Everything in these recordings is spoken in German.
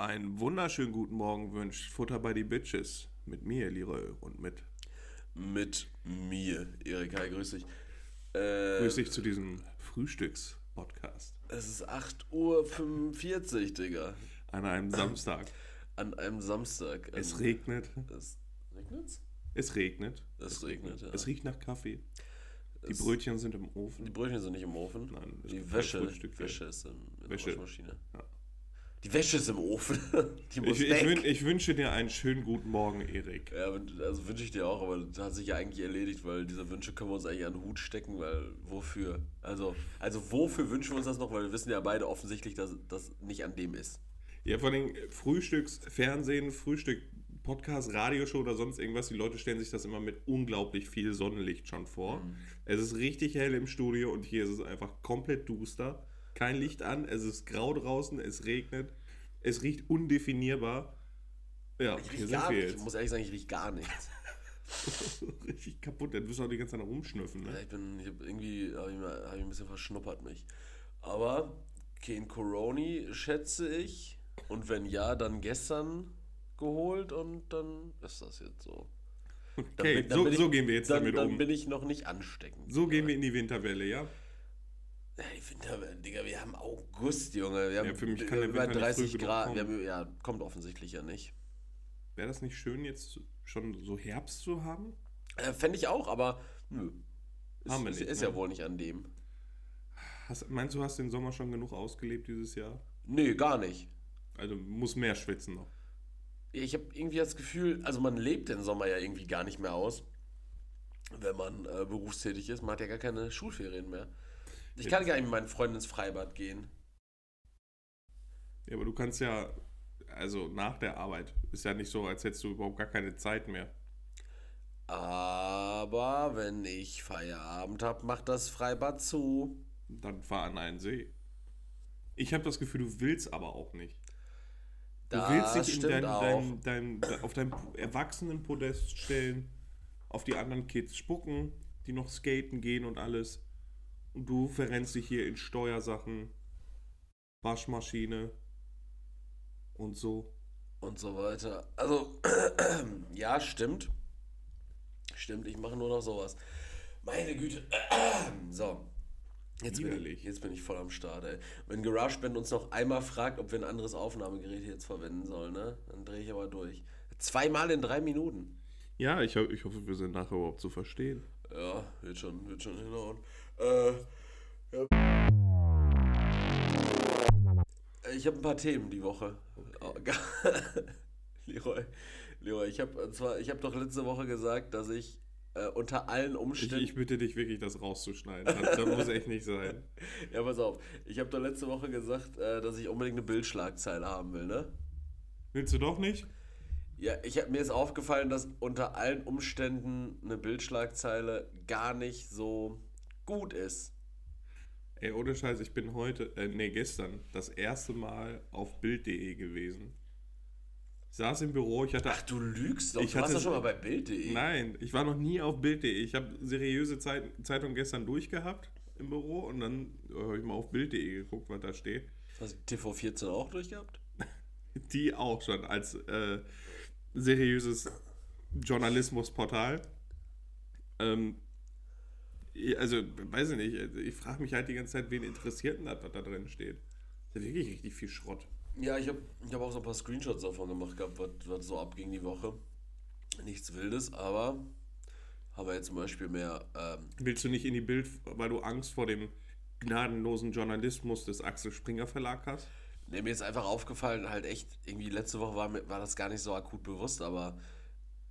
Einen wunderschönen guten Morgen wünscht Futter bei die Bitches. Mit mir, Leroy, und mit. Mit mir, Erik. Hi, grüß dich. Äh, Grüß dich zu diesem Frühstücks-Podcast. Es ist 8.45 Uhr, Digga. An einem Samstag. An einem Samstag. Es Ähm, regnet. es regnet's? Es regnet. Es regnet, ja. Es riecht nach Kaffee. Die Es- Brötchen sind im Ofen. Die Brötchen sind nicht im Ofen. Nein, die Wäsche. Wäsche ist in, in Wäsche. der Waschmaschine. Ja. Die Wäsche ist im Ofen. die muss Ich, ich, weg. wün, ich wünsche dir einen schönen guten Morgen, Erik. ja, also wünsche ich dir auch, aber das hat sich ja eigentlich erledigt, weil diese Wünsche können wir uns eigentlich an den Hut stecken, weil wofür? Also, also wofür wünschen wir uns das noch? Weil wir wissen ja beide offensichtlich, dass das nicht an dem ist. Ja, vor allem Frühstücks, Fernsehen, Frühstück, Podcast, Radioshow oder sonst irgendwas. Die Leute stellen sich das immer mit unglaublich viel Sonnenlicht schon vor. Es ist richtig hell im Studio und hier ist es einfach komplett duster. Kein Licht an, es ist grau draußen, es regnet, es riecht undefinierbar. Ja, Ich hier riech sind gar wir nichts. Ich muss ehrlich sagen, ich riech gar nichts. richtig kaputt, dann wirst du auch die ganze Zeit noch rumschnüffeln. Ja, Ne? ich bin, ich hab irgendwie, habe ich, hab ich ein bisschen verschnuppert mich. Aber kein Coroni, schätze ich. Und wenn ja, dann gestern geholt und dann ist das jetzt so. Dann Okay, bin- dann so, ich- so gehen wir jetzt dann, damit dann um. bin ich noch nicht ansteckend. So gehen wir in die Winterwelle, ja? Ja, die Winter, Digga, wir haben August, Junge. Wir haben Ja, für mich kann der über Winter nicht 30 früh genug Grad. Haben, ja, kommt offensichtlich ja nicht. Wäre das nicht schön, jetzt schon so Herbst zu haben? Äh, Fände ich auch, aber nö. Ist, Haben wir ist, nicht, ist ne? ja wohl nicht an dem. Hast, meinst du, hast den Sommer schon genug ausgelebt dieses Jahr? Nee, gar nicht. Also muss mehr schwitzen noch. Ich habe irgendwie das Gefühl, also man lebt den Sommer ja irgendwie gar nicht mehr aus, wenn man äh, berufstätig ist. Man hat ja gar keine Schulferien mehr. Ich kann gar nicht mit meinen Freunden ins Freibad gehen. Ja, aber du kannst ja, also nach der Arbeit, ist ja nicht so, als hättest du überhaupt gar keine Zeit mehr. Aber wenn ich Feierabend habe, macht das Freibad zu. Dann fahr an einen See. Ich habe das Gefühl, du willst aber auch nicht. Du Das willst dich in dein, dein, dein, dein, auf dein Erwachsenenpodest stellen, auf die anderen Kids spucken, die noch skaten gehen und alles. Du verrennst dich hier in Steuersachen, Waschmaschine und so. und so weiter. Also, ja, stimmt. Stimmt, ich mache nur noch sowas. Meine Güte. So. Jetzt bin, ich, jetzt bin ich voll am Start, ey. Wenn GarageBand uns noch einmal fragt, ob wir ein anderes Aufnahmegerät jetzt verwenden sollen, ne? Dann drehe ich aber durch. Zweimal in drei Minuten. Ja, ich, ho ich hoffe, wir sind nachher überhaupt zu verstehen. Ja, wird schon, wird schon hinhauen. Äh, ja. Ich habe ein paar Themen die Woche. Oh, Leroy, Leroy, ich habe zwar, ich habe doch letzte Woche gesagt, dass ich äh, unter allen Ich, Umständen. ich bitte dich wirklich, das rauszuschneiden. Das, das muss echt nicht sein. ja, pass auf. Ich habe doch letzte Woche gesagt, äh, dass ich unbedingt eine Bildschlagzeile haben will, ne? Willst du doch nicht? Ja, ich hab, mir ist aufgefallen, dass unter allen Umständen eine Bildschlagzeile gar nicht so gut ist. Ey, ohne Scheiß, ich bin heute, äh, nee, gestern, das erste Mal auf Bild.de gewesen. Ich saß im Büro, ich hatte. Ach, du lügst doch. Ich du warst doch schon mal bei Bild.de. Nein, ich war noch nie auf Bild.de. Ich habe seriöse Zeit, Zeitung gestern durchgehabt im Büro und dann habe ich mal auf Bild.de geguckt, was da steht. Hast du TV14 auch durchgehabt? Die auch schon als äh, seriöses Journalismusportal. Ähm, also, weiß ich nicht, also ich frage mich halt die ganze Zeit, wen interessiert denn das, was da drin steht? Das ist ja wirklich richtig viel Schrott. Ja, ich habe ich hab auch so ein paar Screenshots davon gemacht gehabt, was, was so abging die Woche. Nichts Wildes, aber haben wir jetzt zum Beispiel mehr. Ähm, Willst du nicht in die Bild, weil du Angst vor dem gnadenlosen Journalismus des Axel Springer Verlag hast? nee, mir ist einfach aufgefallen, halt echt, irgendwie letzte Woche war, mir, war das gar nicht so akut bewusst, aber.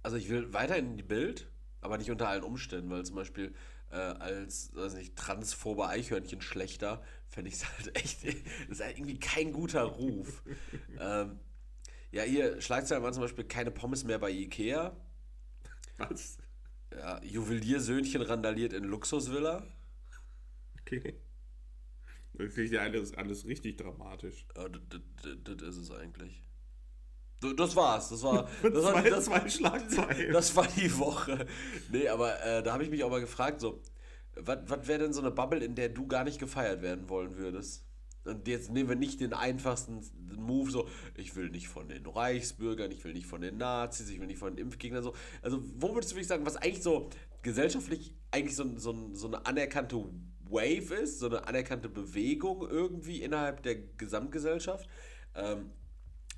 Also ich will weiterhin in die Bild, aber nicht unter allen Umständen, weil zum Beispiel äh, als, weiß nicht, transphobe Eichhörnchen schlechter, fände ich es halt echt. Das ist halt irgendwie kein guter Ruf. ähm, ja, hier, Schlagzeilen waren zum Beispiel keine Pommes mehr bei Ikea. Was? Ja, Juweliersöhnchen randaliert in Luxusvilla. Okay. Das klingt ja alles, alles richtig dramatisch. Ja, das ist es eigentlich. Das war's. Das war, das war, Zwei- das, zwei Schlagzeilen. Das war die Woche. Nee, aber äh, da habe ich mich auch mal gefragt, so, was wäre denn so eine Bubble, in der du gar nicht gefeiert werden wollen würdest? Und jetzt nehmen wir nicht den einfachsten Move, so, ich will nicht von den Reichsbürgern, ich will nicht von den Nazis, ich will nicht von den Impfgegnern, so. Also, wo würdest du wirklich sagen, was eigentlich so gesellschaftlich eigentlich so, so, so eine anerkannte Wave ist, so eine anerkannte Bewegung irgendwie innerhalb der Gesamtgesellschaft, ähm,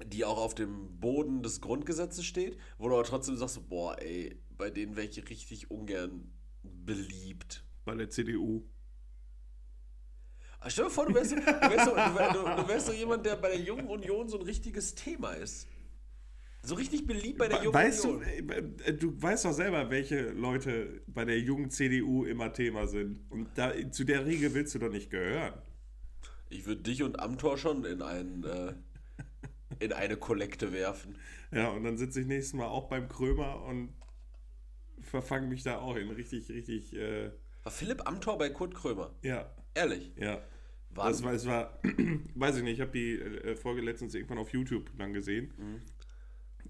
die auch auf dem Boden des Grundgesetzes steht, wo du aber trotzdem sagst, boah, ey, bei denen wäre ich richtig ungern beliebt. Bei der CDU. Ah, stell dir vor, du wärst, so, du, wärst so, du, du, wärst so jemand, der bei der Jungen Union so ein richtiges Thema ist. So richtig beliebt bei der Jungen Weißt du, Union. äh, du weißt doch selber, welche Leute bei der jungen CDU immer Thema sind. Und da, zu der Riege willst du doch nicht gehören. Ich würde dich und Amtor schon in, ein, äh, in eine Kollekte werfen. Ja, und dann sitze ich nächstes Mal auch beim Krömer und verfange mich da auch in richtig, richtig, äh, War Philipp Amthor bei Kurt Krömer? ja, Ehrlich? ja. Wann? Das war, es war, weiß ich nicht, ich habe die äh, Folge letztens irgendwann auf YouTube dann gesehen.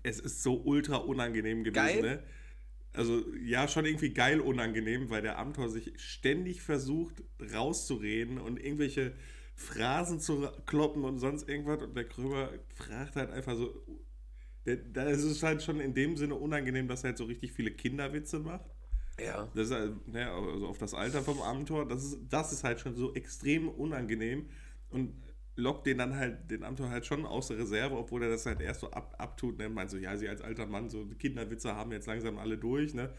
Es ist so ultra unangenehm gewesen, Geil? ne? Also, ja, schon irgendwie geil unangenehm, weil der Amtor sich ständig versucht rauszureden und irgendwelche Phrasen zu kloppen und sonst irgendwas. Und der Krömer fragt halt einfach so. Da ist es halt schon in dem Sinne unangenehm, dass er halt so richtig viele Kinderwitze macht. Ja. Das ist halt, ne, also auf das Alter vom Amtor, das ist, das ist halt schon so extrem unangenehm und lockt den dann halt, den Amtor halt schon aus der Reserve, obwohl er das halt erst so ab, abtut, ne, meint so, ja, sie als alter Mann, so Kinderwitze haben jetzt langsam alle durch, ne,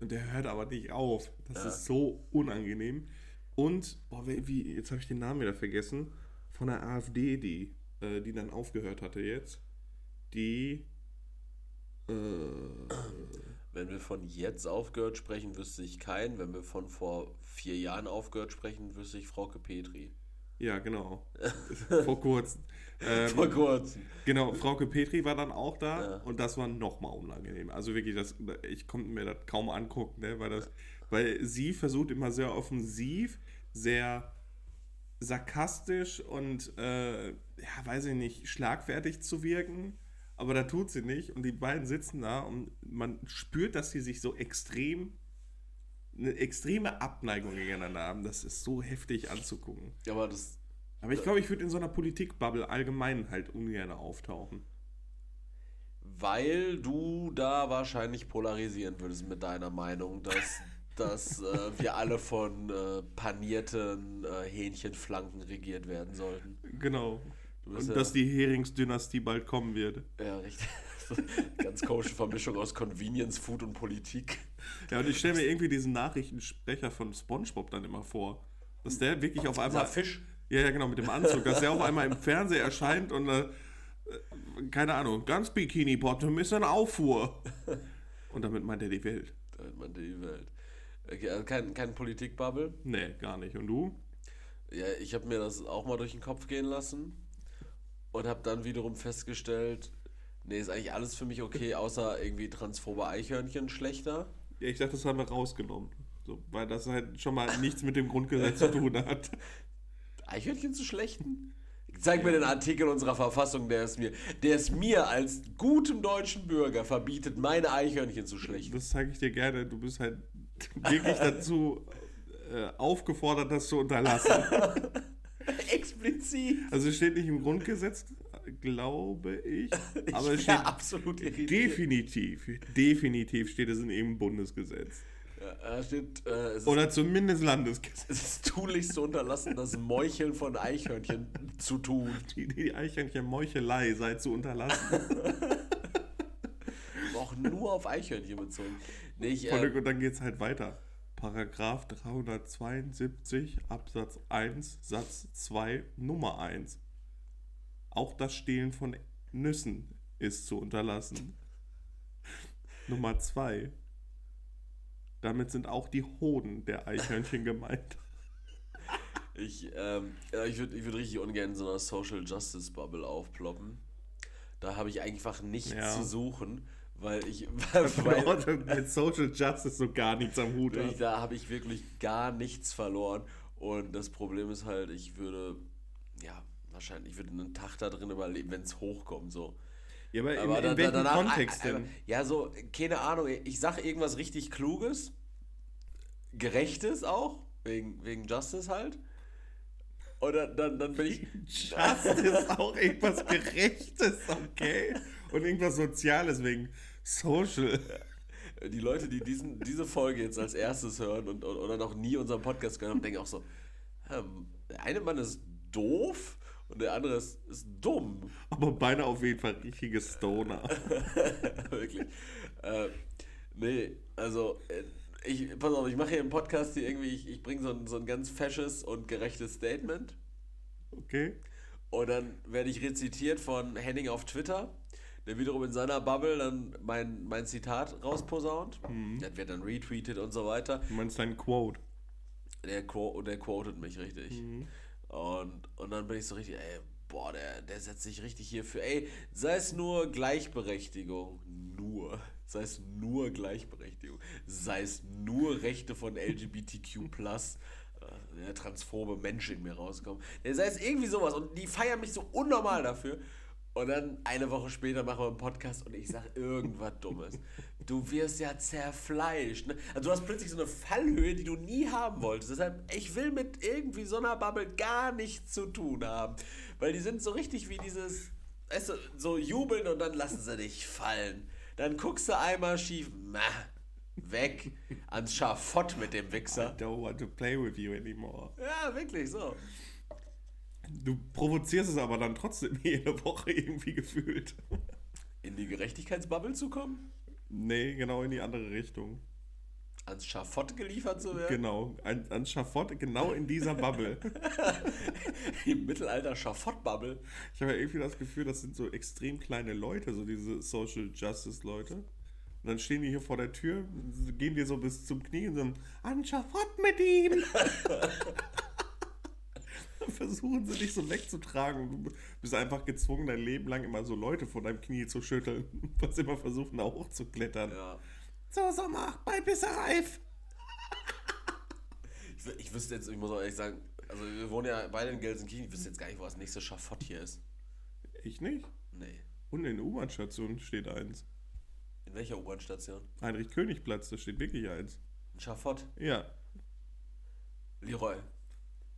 und der hört aber nicht auf. Das Ja. ist so unangenehm. Und, boah, wie, jetzt habe ich den Namen wieder vergessen, von der AfD, die, äh, die dann aufgehört hatte jetzt, die, äh, Wenn wir von jetzt aufgehört sprechen, wüsste ich keinen. Wenn wir von vor vier Jahren aufgehört sprechen, wüsste ich Frauke Petri. ja, genau, vor kurzem. Ähm, Vor kurzem. Genau, Frauke Petri war dann auch da Ja. und das war nochmal unangenehm. Also wirklich, das, ich konnte mir das kaum angucken, ne, weil, das, weil sie versucht immer sehr offensiv, sehr sarkastisch und, äh, ja, weiß ich nicht, schlagfertig zu wirken. Aber da tut sie nicht und die beiden sitzen da und man spürt, dass sie sich so extrem, eine extreme Abneigung gegeneinander haben. Das ist so heftig anzugucken. Aber das. Aber ich glaube, ich würde in so einer Politikbubble allgemein halt ungern auftauchen. Weil du da wahrscheinlich polarisieren würdest mit deiner Meinung, dass, dass äh, wir alle von äh, panierten äh, Hähnchenflanken regiert werden sollten. Genau. Und ja- dass die Heringsdynastie bald kommen wird. Ja, richtig. Ganz komische Vermischung aus Convenience, Food und Politik. Ja, und ich stelle mir irgendwie diesen Nachrichtensprecher von SpongeBob dann immer vor. Dass der wirklich auf einmal. Dieser Fisch. Ja, ja, genau, mit dem Anzug. Dass der auf einmal im Fernseher erscheint und. Äh, äh, keine Ahnung, ganz Bikini Bottom ist in Auffuhr. Und damit meint er die Welt. Da hat man die Welt. Also kein, kein Politikbubble. Nee, gar nicht. Und du? Ja, ich habe mir das auch mal durch den Kopf gehen lassen und habe dann wiederum festgestellt, nee, ist eigentlich alles für mich okay, außer irgendwie transphobe Eichhörnchen schlechter. Ja, ich dachte, das haben wir rausgenommen. So, weil das halt schon mal nichts mit dem Grundgesetz zu tun hat. Eichhörnchen zu schlechten? Zeig mir den Artikel unserer Verfassung, der es mir, der es mir als gutem deutschen Bürger verbietet, meine Eichhörnchen zu schlechten. Das zeige ich dir gerne. Du bist halt wirklich dazu äh, aufgefordert, das zu unterlassen. Explizit. Also es steht nicht im Grundgesetz, glaube ich. Aber es ich steht absolut irritiert. definitiv, definitiv steht es in irgendeinem Bundesgesetz. Ja, steht, äh, es, ist, Oder zumindest Landesgesetz. es ist tunlichst zu unterlassen, das Meucheln von Eichhörnchen zu tun. Die, die Eichhörnchen Meuchelei sei zu unterlassen. Auch nur auf Eichhörnchen bezogen. Voll- äh, Und dann geht es halt weiter. Paragraph 372 Absatz 1 Satz 2 Nummer 1. Auch das Stehlen von Nüssen ist zu unterlassen. Nummer 2. Damit sind auch die Hoden der Eichhörnchen gemeint. Ich, ähm, ich würde ich würd richtig ungern in so einer Social Justice Bubble aufploppen. Da habe ich einfach nichts Ja. zu suchen, weil ich, weil, Mit Social Justice so gar nichts am Hut. hat. da habe ich wirklich gar nichts verloren. Und das Problem ist halt, ich würde, ja, wahrscheinlich, ich würde einen Tag da drin überleben, wenn es hochkommt, so. Ja, aber, in, Aber in da- welchem danach- Kontext äh, äh, denn? Ja, so, keine Ahnung, ich sage irgendwas richtig Kluges, Gerechtes auch, wegen, wegen Justice halt. Und dann, dann, dann bin ich. Justice auch irgendwas Gerechtes, okay? Und irgendwas Soziales wegen Social. Die Leute, die diesen, diese Folge jetzt als erstes hören und, oder noch nie unseren Podcast gehört haben, denken auch so: ähm, Der eine Mann ist doof und der andere ist, ist dumm. Aber beide auf jeden Fall richtige Stoner. Wirklich. Äh, nee, also. Äh, ich, pass auf, ich mache hier im Podcast hier irgendwie, ich, ich bringe so ein, so ein ganz fesches und gerechtes Statement. Okay. Und dann werde ich rezitiert von Henning auf Twitter, der wiederum in seiner Bubble dann mein, mein Zitat rausposaunt. Mhm. Das wird dann retweetet und so weiter. Du meinst dein Quote? Der, der quotet mich richtig. Mhm. Und, und dann bin ich so richtig, ey, boah, der, der setzt sich richtig hier für, ey, sei es nur Gleichberechtigung, nur, sei es nur Gleichberechtigung, sei es nur Rechte von LGBTQ+, äh, der transphobe Mensch in mir rauskommt, sei es irgendwie sowas und die feiern mich so unnormal dafür und dann eine Woche später machen wir einen Podcast und ich sage irgendwas Dummes. Du wirst ja zerfleischt. Ne? Also du hast plötzlich so eine Fallhöhe, die du nie haben wolltest. Deshalb, ich will mit irgendwie so einer Bubble gar nichts zu tun haben. Weil die sind so richtig wie dieses, weißt du, so jubeln und dann lassen sie dich fallen. Dann guckst du einmal schief, mah, weg ans Schafott mit dem Wichser. I don't want to play with you anymore. Ja, wirklich so. Du provozierst es aber dann trotzdem jede Woche irgendwie gefühlt. In die Gerechtigkeitsbubble zu kommen? Nee, genau in die andere Richtung. Ans Schafott geliefert zu werden? Genau, an, ans Schafott, genau in dieser Bubble. Im Mittelalter Schafott-Bubble. Ich habe ja irgendwie das Gefühl, das sind so extrem kleine Leute, so diese Social Justice Leute. Und dann stehen die hier vor der Tür, gehen dir so bis zum Knie und sagen, an Schafott mit ihm! versuchen sie dich so wegzutragen. Du bist einfach gezwungen, dein Leben lang immer so Leute vor deinem Knie zu schütteln, was immer versuchen, da hochzuklettern. Ja. So, Sommer, bald bist du reif. Ich, ich wüsste jetzt, ich muss auch ehrlich sagen, also wir wohnen ja beide in Gelsenkirchen, ich wüsste jetzt gar nicht, wo das nächste Schafott hier ist. Ich nicht? Nee. Und in der U-Bahn-Station steht eins. In welcher U-Bahn-Station? Heinrich-König-Platz, da steht wirklich eins. Ein Schafott? Ja. Leroy,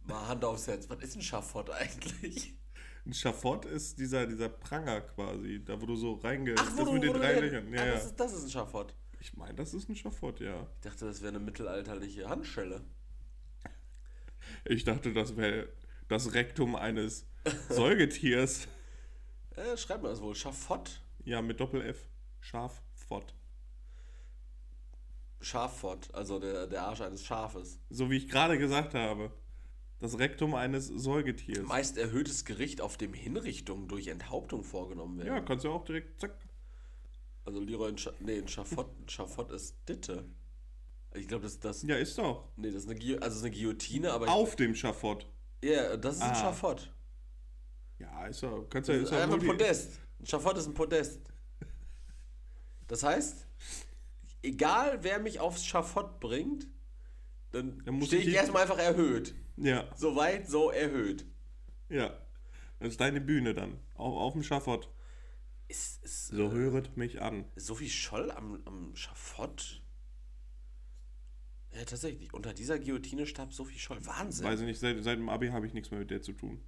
Mal Hand aufs Herz, was ist ein Schafott eigentlich? Ein Schafott ist dieser, dieser Pranger quasi, da wo du so reingehst. Das du, mit den drei Löchern. Ja, ah, das, ist, das ist ein Schafott. Ich meine, das ist ein Schafott, ja. Ich dachte, das wäre eine mittelalterliche Handschelle. Ich dachte, das wäre das Rektum eines Säugetiers. äh, schreibt man das wohl. Schafott? Ja, mit Doppel-F. Schaffott. Schaffott, also der, der Arsch eines Schafes. So wie ich gerade gesagt habe. Das Rektum eines Säugetiers. Meist erhöhtes Gericht, auf dem Hinrichtungen durch Enthauptung vorgenommen werden. Ja, kannst du auch direkt zack. Also Leroy, ein, Scha nee, ein Schafott, ein Schafott ist Ditte. Ich glaube, das das. Ja, ist doch. Nee, das ist eine, Gui also ist eine Guillotine, aber. Auf dem Schafott. Ja, das ist ah. ein Schafott. Ja, ist doch. Kannst ja, ist einfach ein Podest. Ein Schafott ist ein Podest. Das heißt, egal wer mich aufs Schafott bringt, dann, dann stehe ich, ich erstmal einfach erhöht. Ja. So weit, so erhöht. Ja. Das ist deine Bühne dann. Auf, auf dem Schafott. Ist, ist, so äh, höret mich an. Sophie Scholl am, am Schafott? Ja, tatsächlich. Unter dieser Guillotine starb Sophie Scholl. Wahnsinn. Weiß ich nicht, seit, seit dem Abi habe ich nichts mehr mit der zu tun.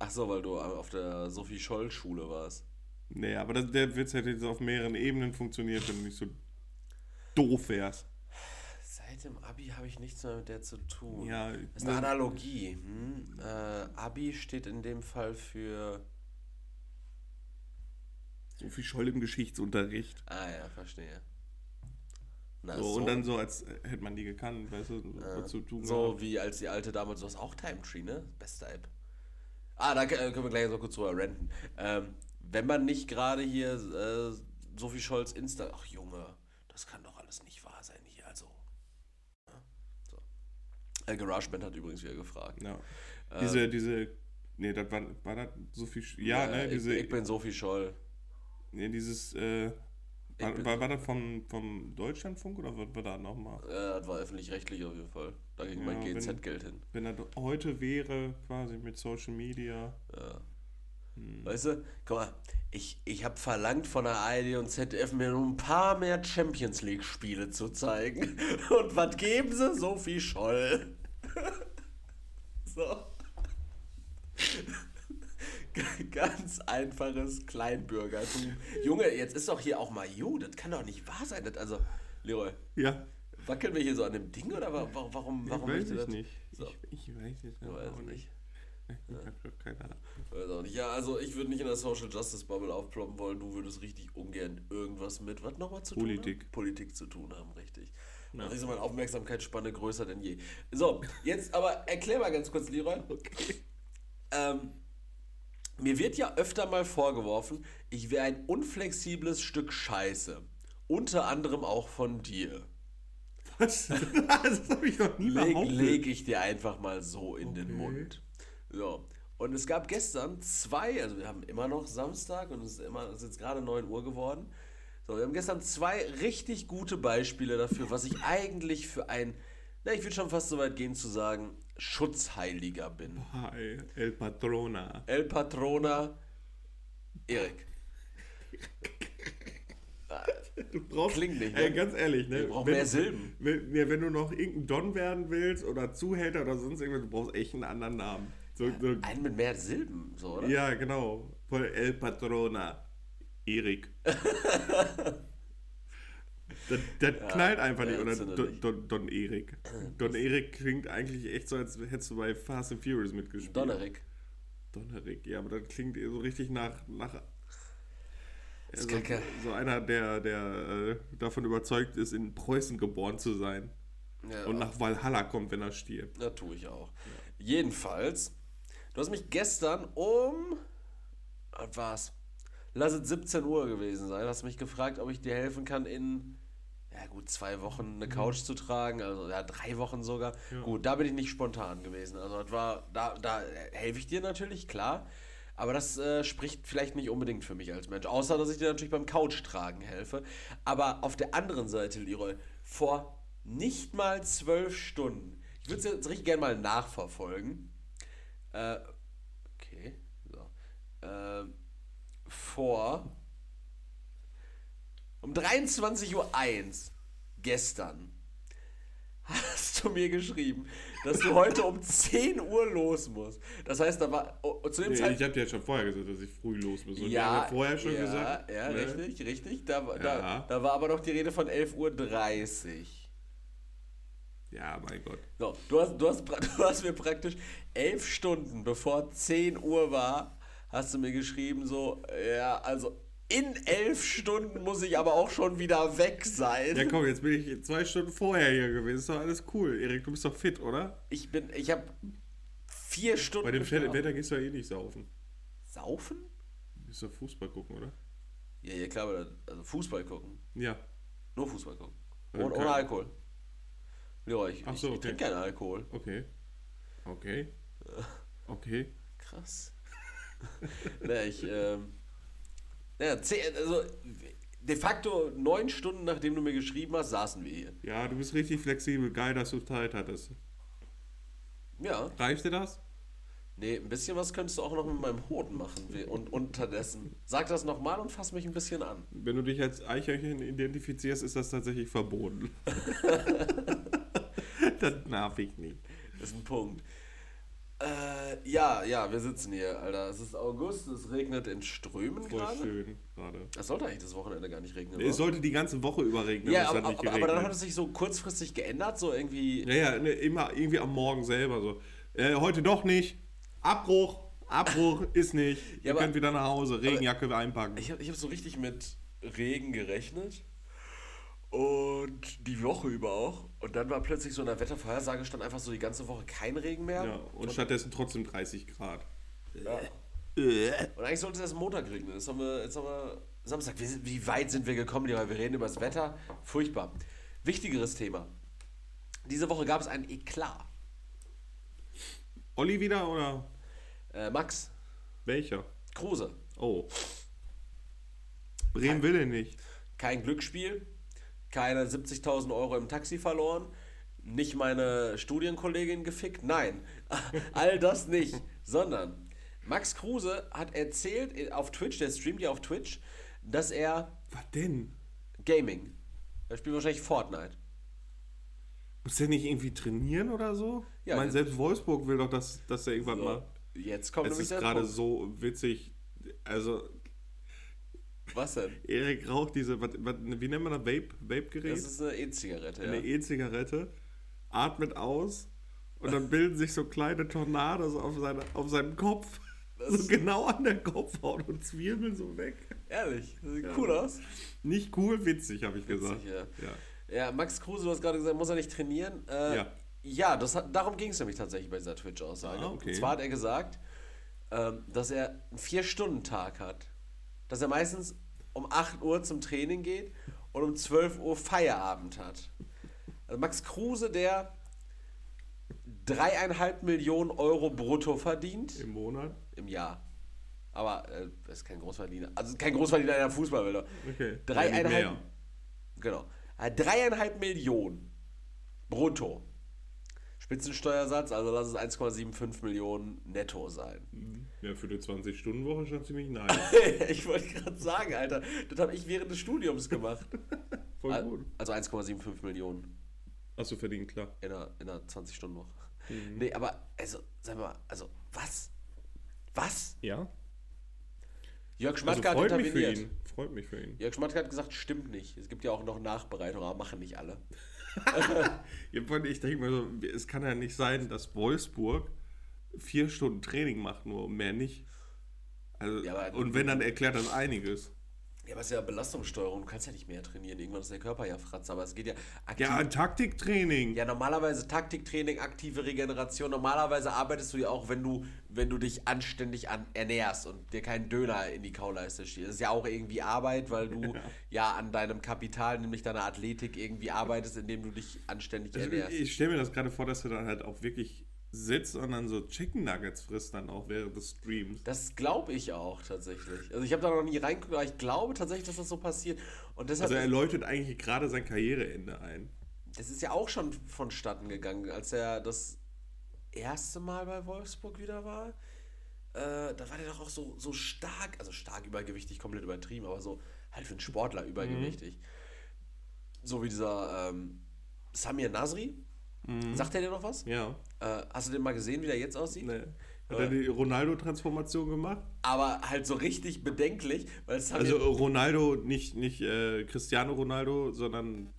Ach so, weil du auf der Sophie Scholl-Schule warst. Nee, aber das, der Witz hätte jetzt auf mehreren Ebenen funktioniert, wenn du nicht so doof wärst seit dem Abi habe ich nichts mehr mit der zu tun. Ja, das ist eine Analogie. Hm? Äh, Abi steht in dem Fall für. So viel Scholl im Geschichtsunterricht. Ah ja, verstehe. Na, so, so, und dann so, als hätte man die gekannt, weißt du, äh, zu tun. So gehabt. wie als die alte damals, du hast auch Time Tree, ne? Beste App. Ah, da können wir gleich so kurz drüber renten. Ähm, wenn man nicht gerade hier äh, Sophie Scholz Insta. Ach Junge, das kann doch alles nicht wahr sein hier. Äh, GarageBand hat übrigens wieder gefragt. Ja. Ähm, diese, diese, nee, das war, war das Sophie, ja, ja ne, diese. Ich, ich bin Sophie Scholl. Nee, dieses, äh, war, war, war, das vom, vom Deutschlandfunk oder war, war das nochmal? Ja, das war öffentlich-rechtlich auf jeden Fall. Da ging ja, mein GZ-Geld hin. Wenn das heute wäre, quasi mit Social Media. Ja. Hm. Weißt du, guck mal, ich, ich habe verlangt von der ARD und ZDF mir nur ein paar mehr Champions League-Spiele zu zeigen. Und was geben sie? Sophie Scholl. So. Ganz einfaches Kleinbürgertum. Junge, jetzt ist doch hier auch mal you. Das kann doch nicht wahr sein. Das, also, Leroy, Ja. wackeln wir hier so an dem Ding oder wa- wa- warum, warum ich weiß möchte es das? nicht. So. Ich, ich weiß es Ich weiß es nicht. Ich hab doch keine Ahnung. Weiß auch nicht. Ja, also ich würde nicht in der Social Justice Bubble aufploppen wollen. Du würdest richtig ungern irgendwas mit, was nochmal zu tun Politik. haben? Politik zu tun haben, richtig. Also ist meine Aufmerksamkeitsspanne größer denn je. So, jetzt aber erklär mal ganz kurz, Leroy. Okay. Ähm, mir wird ja öfter mal vorgeworfen, ich wäre ein unflexibles Stück Scheiße. Unter anderem auch von dir. Was? das habe ich noch nie Leg, behauptet. leg ich dir einfach mal so in den Okay. Mund. So. Und es gab gestern zwei, also wir haben immer noch Samstag und es ist immer, es ist jetzt gerade 9 Uhr geworden. So, wir haben gestern zwei richtig gute Beispiele dafür, was ich eigentlich für ein, na, ich würde schon fast so weit gehen zu sagen, Schutzheiliger bin. Hi, El Patrona. El Patrona, Erik. Du brauchst, Klingt nicht, ne? Ey, ganz ehrlich, ne? Wenn, mehr Silben. Wenn, wenn du noch irgendein Don werden willst oder Zuhälter oder sonst irgendwas, du brauchst echt einen anderen Namen. So, so, Einen mit mehr Silben, so, oder? ja, genau. Voll El Patrona. Erik. das das knallt einfach ja, nicht. Oder Don. Don, Don Erik. Don Erik klingt eigentlich echt so, als hättest du bei Fast and Furious mitgespielt. Donnerik. Donnerik, ja, aber das klingt so richtig nach. nach Ist also, kacke. so einer, der, der äh, davon überzeugt ist, in Preußen geboren zu sein. Ja, Und nach Valhalla kommt, wenn er stirbt. Ja, tue ich auch. Jedenfalls, du hast mich gestern um, was war's? Lass es 17 Uhr gewesen sein, hast mich gefragt, ob ich dir helfen kann, in, ja gut, zwei Wochen eine Couch zu tragen, also ja, drei Wochen sogar. Gut, da bin ich nicht spontan gewesen. Also das war, da, da helfe ich dir natürlich, klar. Aber das äh, spricht vielleicht nicht unbedingt für mich als Mensch. Außer, dass ich dir natürlich beim Couch-Tragen helfe. Aber auf der anderen Seite, Leroy, vor nicht mal zwölf Stunden, ich würde es jetzt richtig gerne mal nachverfolgen. Äh, okay, so. Ähm, vor um 23.01 Uhr gestern hast du mir geschrieben, dass du heute um 10 Uhr los musst. Das heißt, da war oh, zu dem Nee, Zeitpunkt. ich habe dir ja schon vorher gesagt, dass ich früh los muss. Und Ja, ja vorher schon ja, gesagt. Ja, ne? richtig, richtig. Da, war- da, Ja. da war aber noch die Rede von 11.30 Uhr. Ja, mein Gott. So, du, hast, du, hast, du hast mir praktisch elf Stunden bevor 10 Uhr war, hast du mir geschrieben, so, ja, also in elf Stunden muss ich aber auch schon wieder weg sein. Ja, komm, jetzt bin ich zwei Stunden vorher hier gewesen. Ist doch alles cool. Erik, du bist doch fit, oder? Ich bin, ich habe vier Stunden. Bei dem geschlafen. Wetter gehst du ja eh nicht saufen. Saufen? Du bist doch Fußball gucken, oder? Ja, ja, klar, aber also Fußball gucken. Ja. Nur Fußball gucken. Ja, Ohne, ohne Alkohol. Ja, ich, Ach ich, so, ich okay. trinke keinen Alkohol. Okay. Okay. Okay. Krass. naja, ich, ähm, naja, zehn, also de facto neun Stunden nachdem du mir geschrieben hast, saßen wir hier. Ja, du bist richtig flexibel. Geil, dass du Zeit hattest. Ja, Reicht dir das? nee, ein bisschen was könntest du auch noch mit meinem Hoden machen. Und unterdessen. Sag das nochmal und fass mich ein bisschen an. Wenn du dich als Eichhörnchen identifizierst, ist das tatsächlich verboten. das darf ich nicht. Das ist ein Punkt. Äh, ja, ja, wir sitzen hier, Alter. Es ist August, es regnet in Strömen Voll gerade. schön gerade. Das sollte eigentlich das Wochenende gar nicht regnen. Es oder? sollte die ganze Woche über regnen, ja, es aber, hat nicht aber, aber dann hat es sich so kurzfristig geändert, so irgendwie. Ja, ja, ne, immer irgendwie am Morgen selber so. Äh, heute doch nicht. Abbruch. Abbruch ist nicht. Ihr aber- könnt wieder nach Hause. Regenjacke einpacken. Ich habe ich hab so richtig mit Regen gerechnet. Und die Woche über auch. Und dann war plötzlich so in der Wettervorhersage stand einfach so die ganze Woche kein Regen mehr. Ja, und stattdessen trotzdem 30 Grad. Ja. Und eigentlich sollte es erst Montag regnen. Jetzt haben wir, jetzt haben wir Samstag. Wie weit sind wir gekommen, Lehrer? Wir reden über das Wetter. Furchtbar. Wichtigeres Thema. Diese Woche gab es ein Eklat. Olli wieder oder Äh, Max welcher? Kruse. Oh. Bremen will den nicht. Kein Glücksspiel. Keine 70.000 Euro im Taxi verloren. Nicht meine Studienkollegin gefickt. Nein. All das nicht. Sondern Max Kruse hat erzählt auf Twitch, der streamt ja auf Twitch, dass er Was denn? Gaming. Er spielt wahrscheinlich Fortnite. Muss der nicht irgendwie trainieren oder so? Ja, ich meine, selbst Wolfsburg will doch, dass, dass er irgendwann So, macht. Jetzt kommt Es nämlich ist gerade so witzig. Also, Was denn? Erik raucht diese, was, was, wie nennt man das? Vape, Vape-Gerät? Das ist eine E-Zigarette, ja. Eine E-Zigarette, atmet aus und dann bilden sich so kleine Tornados auf, seine, auf seinem Kopf. Das- so genau an der Kopfhaut und zwirbeln so weg. Ehrlich, das sieht cool aus. Nicht cool, witzig, habe ich gesagt. ja. Ja. Ja, Max Kruse, du hast gerade gesagt, muss er nicht trainieren? Äh, Ja. Ja, das hat, darum ging es nämlich tatsächlich bei dieser Twitch-Aussage. Ah, okay. Und zwar hat er gesagt, ähm, dass er einen Vier-Stunden-Tag hat. Dass er meistens um 8 Uhr zum Training geht und um 12 Uhr Feierabend hat. Also Max Kruse, der dreieinhalb Millionen Euro brutto verdient Im Monat. im Jahr. Aber äh, das ist kein Großverdiener. Also kein Großverdiener in der Fußballwelt. Okay. Ja, Dreieinhalb, mehr. genau. Äh, Dreieinhalb Millionen brutto. Spitzensteuersatz, also lass es 1,75 Millionen netto sein. Ja, für die 20-Stunden-Woche schon ziemlich nice. ich wollte gerade sagen, Alter, das habe ich während des Studiums gemacht. Voll gut. Also 1,75 Millionen du verdient, klar. in einer, in einer 20-Stunden-Woche. Mhm. Nee, aber, also, sag mal, also, was? Was? Ja. Jörg Also Schmatke hat mich für interveniert. Freut mich für ihn. Jörg Schmatke hat gesagt, stimmt nicht. Es gibt ja auch noch Nachbereitung, aber machen nicht alle. Ich denke mir so, es kann ja nicht sein, dass Wolfsburg vier Stunden Training macht, nur und mehr nicht. Also, Ja, und wenn, dann erklärt das einiges. Ja, aber es ist ja Belastungssteuerung. Du kannst ja nicht mehr trainieren. Irgendwann ist der Körper ja fratz. Aber es geht ja aktiv. Ja, ein Taktiktraining. Ja, normalerweise Taktiktraining, aktive Regeneration. Normalerweise arbeitest du ja auch, wenn du, wenn du dich anständig an, ernährst und dir keinen Döner in die Kauleiste schießt. Das ist ja auch irgendwie Arbeit, weil du ja. an deinem Kapital, nämlich deiner Athletik, irgendwie arbeitest, indem du dich anständig Also, ernährst. ich stelle mir das gerade vor, dass du dann halt auch wirklich sitzt und dann so Chicken Nuggets frisst dann auch während des Streams. Das glaube ich auch tatsächlich. Also ich habe da noch nie reingeguckt, aber ich glaube tatsächlich, dass das so passiert. Und deshalb, Also er läutet eigentlich gerade sein Karriereende ein. es ist ja auch schon vonstatten gegangen, als er das erste Mal bei Wolfsburg wieder war. Äh, da war der doch auch so, so stark, also stark übergewichtig, komplett übertrieben, aber so halt für einen Sportler übergewichtig. So wie dieser ähm, Samir Nasri. Sagt er dir noch was? Ja. Äh, hast du den mal gesehen, wie der jetzt aussieht? Ne. Hat er die Ronaldo-Transformation gemacht? Aber halt so richtig bedenklich, weil Samir Also Ronaldo, nicht, nicht äh, Cristiano Ronaldo, sondern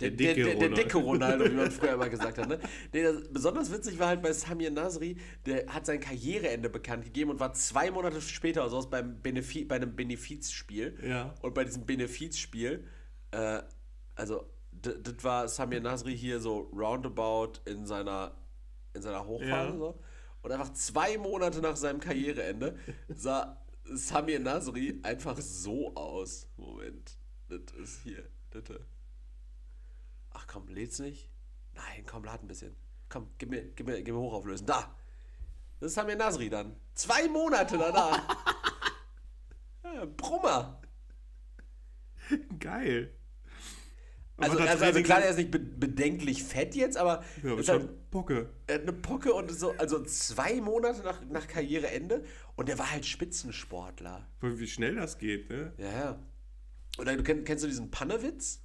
Der, Der der, dicke der, der Ronaldo. dicke Ronaldo, wie man früher immer gesagt hat. Ne? Nee, das, besonders witzig war halt bei Samir Nasri, der hat sein Karriereende bekannt gegeben und war zwei Monate später oder sowas beim Benefi bei einem Benefizspiel. Ja. Und bei diesem Benefizspiel, äh, also das war Samir Nasri hier so roundabout in seiner, in seiner Hochphase. Ja. So. Und einfach zwei Monate nach seinem Karriereende sah Samir Nasri einfach so aus. Moment, das ist hier, bitte. Ach komm, lädt's nicht? Nein, komm, lad ein bisschen. Komm, gib mir, gib mir, gib mir hochauflösen. Da! Das ist Samir Nasri dann. Zwei Monate danach. ja, Brummer. geil. Also, also, also klar, er ist nicht be bedenklich fett jetzt, aber ja, ist halt, schon Bocke. er hat eine Pocke und so, also zwei Monate nach, nach Karriereende und er war halt Spitzensportler. Wie schnell das geht, ne? Ja, ja. Und dann, kennst du diesen Pannewitz?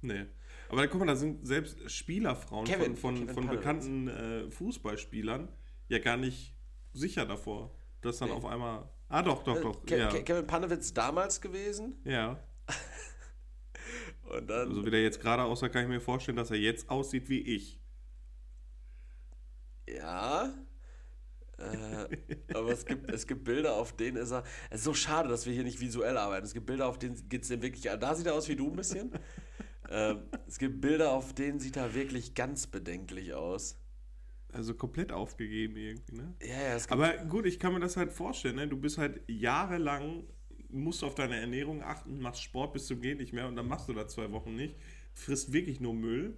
Nee. Aber guck mal, da sind selbst Spielerfrauen Kevin, von, von, von bekannten äh, Fußballspielern ja gar nicht sicher davor, dass dann Nee. auf einmal. Ah, doch, doch, doch. Ke ja. Ke Kevin Pannewitz damals gewesen ja. Und dann. Also, wie der jetzt gerade aussah, kann ich mir vorstellen, dass er jetzt aussieht wie ich. Ja. Äh, aber es gibt, es gibt Bilder, auf denen ist er. Es ist so schade, dass wir hier nicht visuell arbeiten. Es gibt Bilder, auf denen geht es dem wirklich. Da sieht er aus wie du ein bisschen. ähm, es gibt Bilder, auf denen sieht er wirklich ganz bedenklich aus. Also komplett aufgegeben irgendwie, ne? Ja, ja, es gibt. Aber gut, ich kann mir das halt vorstellen, ne? Du bist halt jahrelang, musst auf deine Ernährung achten, machst Sport bis zum Gehen nicht mehr und dann machst du das zwei Wochen nicht, frisst wirklich nur Müll.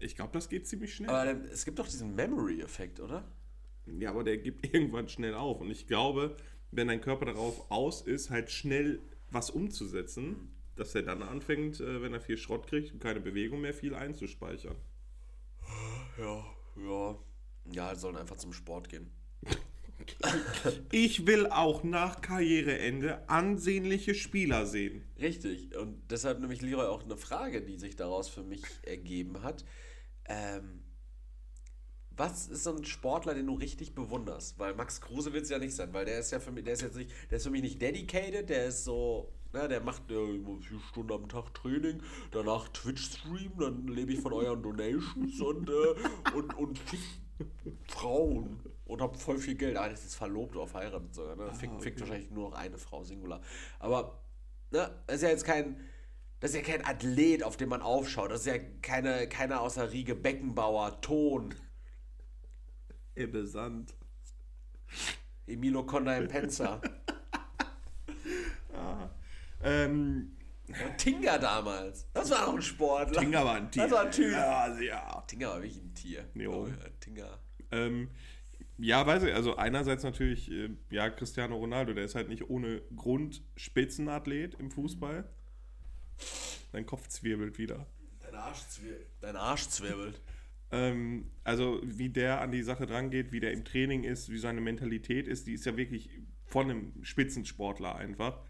Ich glaube, das geht ziemlich schnell. aber es gibt doch diesen Memory-Effekt, oder? Ja, aber der gibt irgendwann schnell auf. Und ich glaube, wenn dein Körper darauf aus ist, halt schnell was umzusetzen, dass er dann anfängt, äh, wenn er viel Schrott kriegt und keine Bewegung mehr, viel einzuspeichern. Ja, ja. Ja, sollen einfach zum Sport gehen. Ich will auch nach Karriereende ansehnliche Spieler sehen. Richtig. Und deshalb nämlich Leroy auch eine Frage, die sich daraus für mich ergeben hat. Ähm, was ist so ein Sportler, den du richtig bewunderst? Weil Max Kruse wird es ja nicht sein, weil der ist ja für mich, der ist jetzt nicht, der ist für mich nicht dedicated, der ist so, na, der macht äh, vier Stunden am Tag Training, danach Twitch-Stream, dann lebe ich von euren Donations und, äh, und, und Frauen und hab voll viel Geld. Ah, das ist verlobt oder verheiratet sogar, ne? Fickt, okay. fickt wahrscheinlich nur noch eine Frau, Singular. Aber, ne, das ist ja jetzt kein, das ist ja kein Athlet, auf den man aufschaut. Das ist ja keine, keiner außer Riege Beckenbauer, Ton, Ebbe Sand. Emilio Condampensa. Ähm, Und Tinga damals. Das war auch ein Sportler. Tinga war ein Tier. Das war ein Typ. Ja, ja. Tinga war wirklich ein Tier. Jo. Oh, ja, Tinga. Ähm, ja, weiß ich, also einerseits natürlich, äh, ja, Cristiano Ronaldo, der ist halt nicht ohne Grund Spitzenathlet im Fußball. Sein Kopf zwirbelt wieder. Dein Arsch, zwirbelt. Dein Arsch zwirbelt. Ähm, also wie der an die Sache drangeht, wie der im Training ist, wie seine Mentalität ist, die ist ja wirklich von einem Spitzensportler einfach.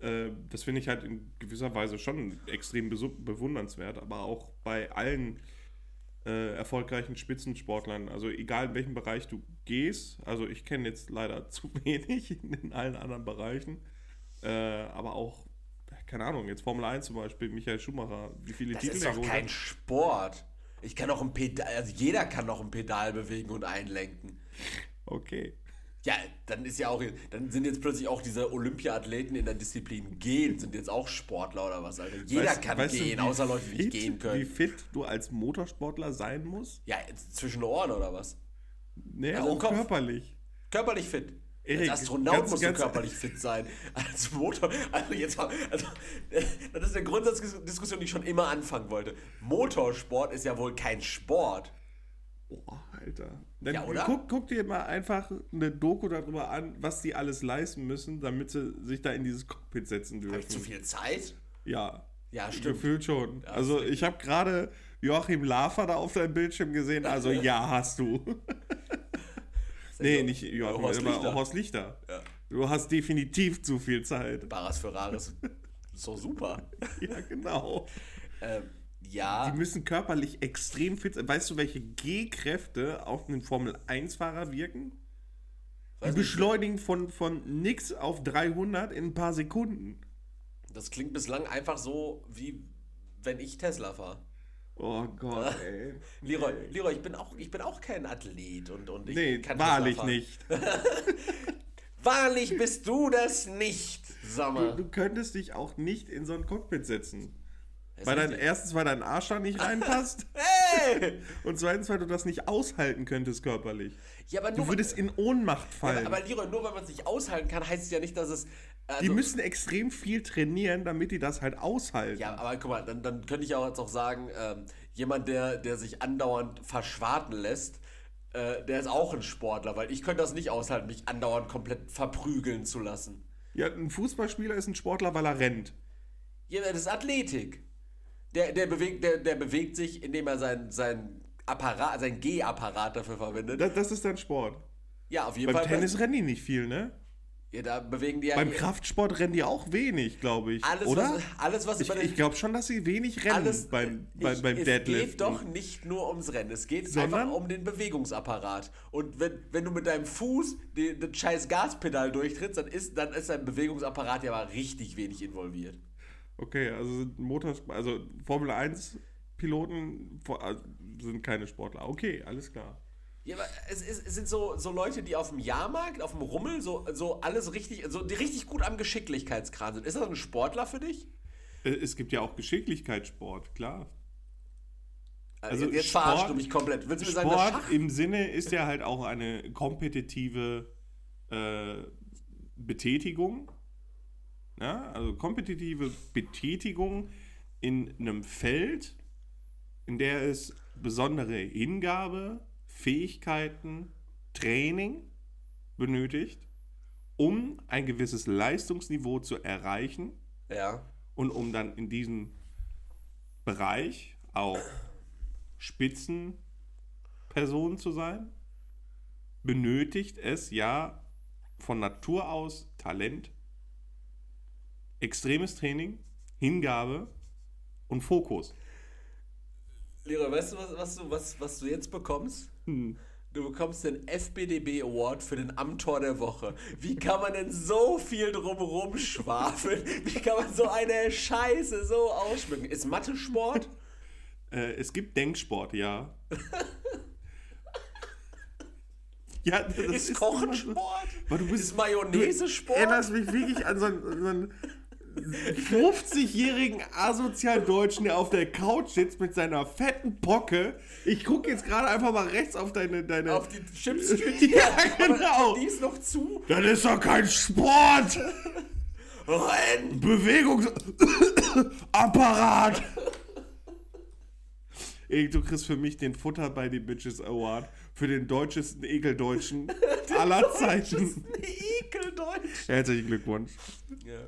Äh, das finde ich halt in gewisser Weise schon extrem bewundernswert, aber auch bei allen äh, erfolgreichen Spitzensportlern, also egal in welchem Bereich du gehst, also ich kenne jetzt leider zu wenig in allen anderen Bereichen, äh, aber auch, keine Ahnung, jetzt Formel 1 zum Beispiel, Michael Schumacher, wie viele Das Titel ist er doch geholt kein hat. Sport. Ich kann auch ein Pedal, also jeder kann noch ein Pedal bewegen und einlenken. Okay. Ja, dann ist ja auch, dann sind jetzt plötzlich auch diese Olympiathleten in der Disziplin Gehen, sind jetzt auch Sportler oder was, Alter. Jeder Weißt- kann weißt du, gehen, wie außer Leute, die nicht gehen Wie können. fit du als Motorsportler sein musst? Ja, zwischen den Ohren oder was? Nee, Also Kopf. körperlich. Körperlich fit. Erik, Als Astronaut ganz- musst du körperlich fit sein. Als Motor. Also jetzt mal. Also, das ist eine Grundsatzdiskussion, die ich schon immer anfangen wollte. Motorsport ist ja wohl kein Sport. Boah, Alter. Dann Ja, oder? Guck, guck dir mal einfach eine Doku darüber an, was die alles leisten müssen, damit sie sich da in dieses Cockpit setzen dürfen. Habe ich zu viel Zeit? Ja. Ja, stimmt. Gefühlt schon. Ja, also ist ich habe gerade Joachim Lafer da auf deinem Bildschirm gesehen, also ja, hast du. nee, nicht Joachim, Horst aber Lichter. Horst Lichter. Ja. Du hast definitiv zu viel Zeit. Baras Ferraris. Doch super. Ja, genau. Ähm, ja. Die müssen körperlich extrem fit sein. Weißt du, welche G-Kräfte auf einen Formel-1-Fahrer wirken? Die Weiß nicht. beschleunigen von, von nix auf 300 in ein paar Sekunden. Das klingt bislang einfach so, wie wenn ich Tesla fahre. Oh Gott, ey. Leroy, Leroy, ich bin auch, ich bin auch kein Athlet und, und ich Nee, kann wahrlich Tesla fahren. nicht. Wahrlich bist du das nicht, sag Du, du könntest dich auch nicht in so ein Cockpit setzen. Weil richtig. erstens, weil dein Arsch da nicht reinpasst Hey! und zweitens, weil du das nicht aushalten könntest körperlich. Ja, aber Du nur, würdest in Ohnmacht ja, fallen. aber, aber Leroy, nur weil man es nicht aushalten kann, heißt es ja nicht, dass es. Also, die müssen extrem viel trainieren, damit die das halt aushalten. Ja, aber guck mal, dann, dann könnte ich auch jetzt auch sagen, ähm, jemand, der, der sich andauernd verschwarten lässt, äh, der ist auch ein Sportler, weil ich könnte das nicht aushalten, mich andauernd komplett verprügeln zu lassen. Ja, ein Fußballspieler ist ein Sportler, weil er rennt. Ja, das ist Athletik. Der, der, bewegt, der, der bewegt sich, indem er sein, sein Apparat, sein G-Apparat dafür verwendet. Das, das ist dann Sport. ja, auf jeden Beim Fall. Tennis rennen die nicht viel, ne? ja, da bewegen die ja Beim ihr- Kraftsport rennen die auch wenig, glaube ich. alles, Oder? Was, alles, was ich ich glaube schon, dass sie wenig rennen alles, beim, ich, beim, beim es Deadlift. geht doch nicht nur ums Rennen, es geht Sondern? einfach um den Bewegungsapparat. Und wenn, wenn du mit deinem Fuß den, den scheiß Gaspedal durchtrittst, dann ist, dann ist dein Bewegungsapparat ja aber richtig wenig involviert. Okay, also Motorsport, also Formel 1 Piloten äh, sind keine Sportler. Okay, alles klar. Ja, aber es, ist, es sind so, so Leute, die auf dem Jahrmarkt, auf dem Rummel, so, so alles richtig, so, die richtig gut am Geschicklichkeitskran sind. Ist das ein Sportler für dich? Äh, Es gibt ja auch Geschicklichkeitssport, klar. Also Also jetzt Sport- verarschst du mich komplett. Willst du mir sagen, Sport Schach? im Sinne ist ja halt auch eine kompetitive äh, Betätigung. Ja, also kompetitive Betätigung in einem Feld, in der es besondere Hingabe, Fähigkeiten, Training benötigt, um ein gewisses Leistungsniveau zu erreichen Ja. und um dann in diesem Bereich auch Spitzenperson zu sein, benötigt es ja von Natur aus Talent, extremes Training, Hingabe und Fokus. Leroy, weißt du, was, was, du, was, was du jetzt bekommst? Hm. Du bekommst den FBDB Award für den Amtor der Woche. Wie kann man denn so viel drumherum schwafeln? Wie kann man so eine Scheiße so ausschmücken? Ist Mathe Sport? Äh, es gibt Denksport, ja. ja, das Ist Kochen Sport? Du bist Ist Mayonnaise Sport? erinnerst mich wirklich an so einen, so einen 50-jährigen asozialen Deutschen, der auf der Couch sitzt mit seiner fetten Pocke. Ich gucke jetzt gerade einfach mal rechts auf deine. deine Auf die Chipstüte? Ja, genau. Die ist noch zu. das ist doch kein Sport! Renn! Bewegungsapparat! Du kriegst für mich den Futter bei den Bitches Award für den deutschesten Ekeldeutschen aller Zeiten. Ekeldeutsch. Herzlichen Glückwunsch. Ja.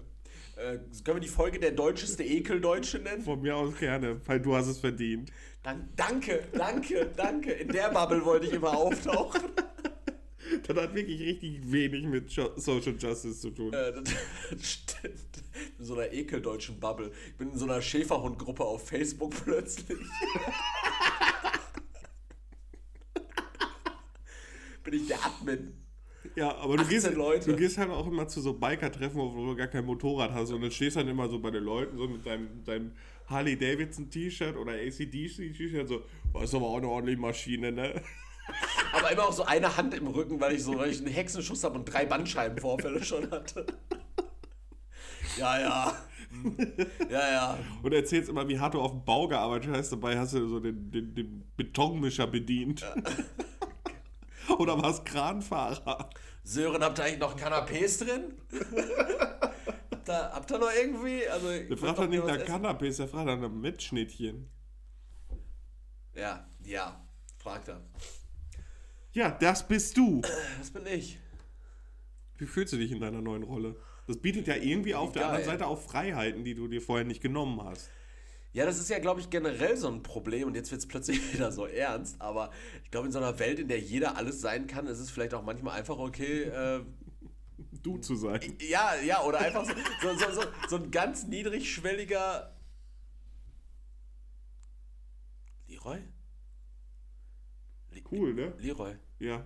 Äh, können wir die Folge der deutscheste Ekeldeutsche nennen? Von mir aus gerne, weil du hast es verdient. Dann, danke, danke, danke. In der Bubble wollte ich immer auftauchen. Das hat wirklich richtig wenig mit Social Justice zu tun. Äh, das stimmt. In so einer ekeldeutschen Bubble. Ich bin in so einer Schäferhundgruppe auf Facebook plötzlich. bin ich der Admin. Ja, aber du 18 gehst, Leute. du gehst halt auch immer zu so Biker-Treffen, wo du gar kein Motorrad hast und dann stehst dann immer so bei den Leuten so mit deinem, deinem Harley-Davidson-T-Shirt oder ACDC-T-Shirt so, das ist aber auch eine ordentliche Maschine, ne? Aber immer auch so eine Hand im Rücken, weil ich so weil ich einen Hexenschuss habe und drei Bandscheibenvorfälle schon hatte. Ja, ja. Ja, ja. Und erzählst immer, wie hart du auf dem Bau gearbeitet hast, dabei hast du so den, den, den Betonmischer bedient. oder warst Kranfahrer. Sören, habt ihr eigentlich noch Canapés drin? habt, ihr, habt ihr noch irgendwie? Also, Der fragt doch nicht nach. Cannabis, der fragt nach einem Mitschnittchen. Ja, ja. Fragt er. Ja, das bist du. Das bin ich. Wie fühlst du dich in deiner neuen Rolle? Das bietet ja irgendwie auf der Geil. anderen Seite auch Freiheiten, die du dir vorher nicht genommen hast. Ja, das ist ja, glaube ich, generell so ein Problem und jetzt wird es plötzlich wieder so ernst, aber ich glaube, in so einer Welt, in der jeder alles sein kann, ist es vielleicht auch manchmal einfach okay, äh, Du zu sein. ja, ja, oder einfach so, so, so, so, ein ganz niedrigschwelliger. Leroy? Le Cool, ne? Leroy, Ja.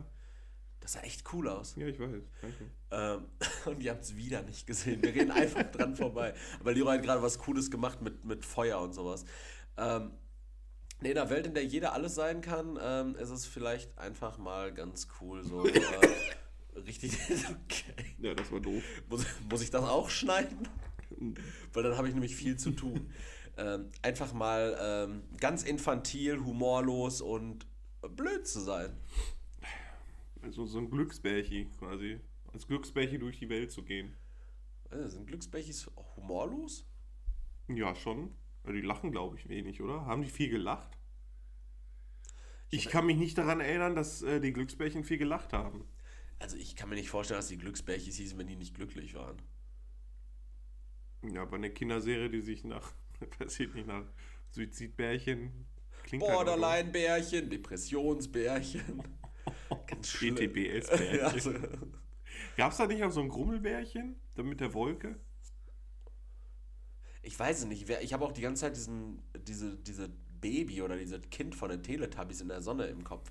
Das sah echt cool aus. Ja, ich weiß. Danke. Ähm, und ihr habt es wieder nicht gesehen. Wir reden einfach dran vorbei. Aber Leroy hat gerade was Cooles gemacht mit, mit Feuer und sowas. Ähm, in einer Welt, in der jeder alles sein kann, ähm, ist es vielleicht einfach mal ganz cool, so äh, richtig. Okay. Ja, das war doof. Muss, muss ich das auch schneiden? Weil dann habe ich nämlich viel zu tun. ähm, einfach mal ähm, ganz infantil, humorlos und blöd zu sein. Also so ein Glücksbärchi quasi. Als Glücksbärchi durch die Welt zu gehen. Äh, sind Glücksbechis humorlos? Ja, schon. Die lachen, glaube ich, wenig, oder? Haben die viel gelacht? Ich kann mich nicht daran erinnern, dass äh, die Glücksbärchen viel gelacht haben. Also ich kann mir nicht vorstellen, dass die Glücksbärchis hießen, wenn die nicht glücklich waren. Ja, aber eine Kinderserie, die sich nach, weiß ich nicht, nach Suizidbärchen klingt halt Borderline-Bärchen, Depressionsbärchen. Ganz schlimm. PTBS-Bärchen. Ja, also, Gab es da nicht auch so ein Grummelbärchen? Mit der Wolke? ich weiß es nicht. Ich habe auch die ganze Zeit diesen, diese, diese Baby oder dieses Kind von den Teletubbies in der Sonne im Kopf.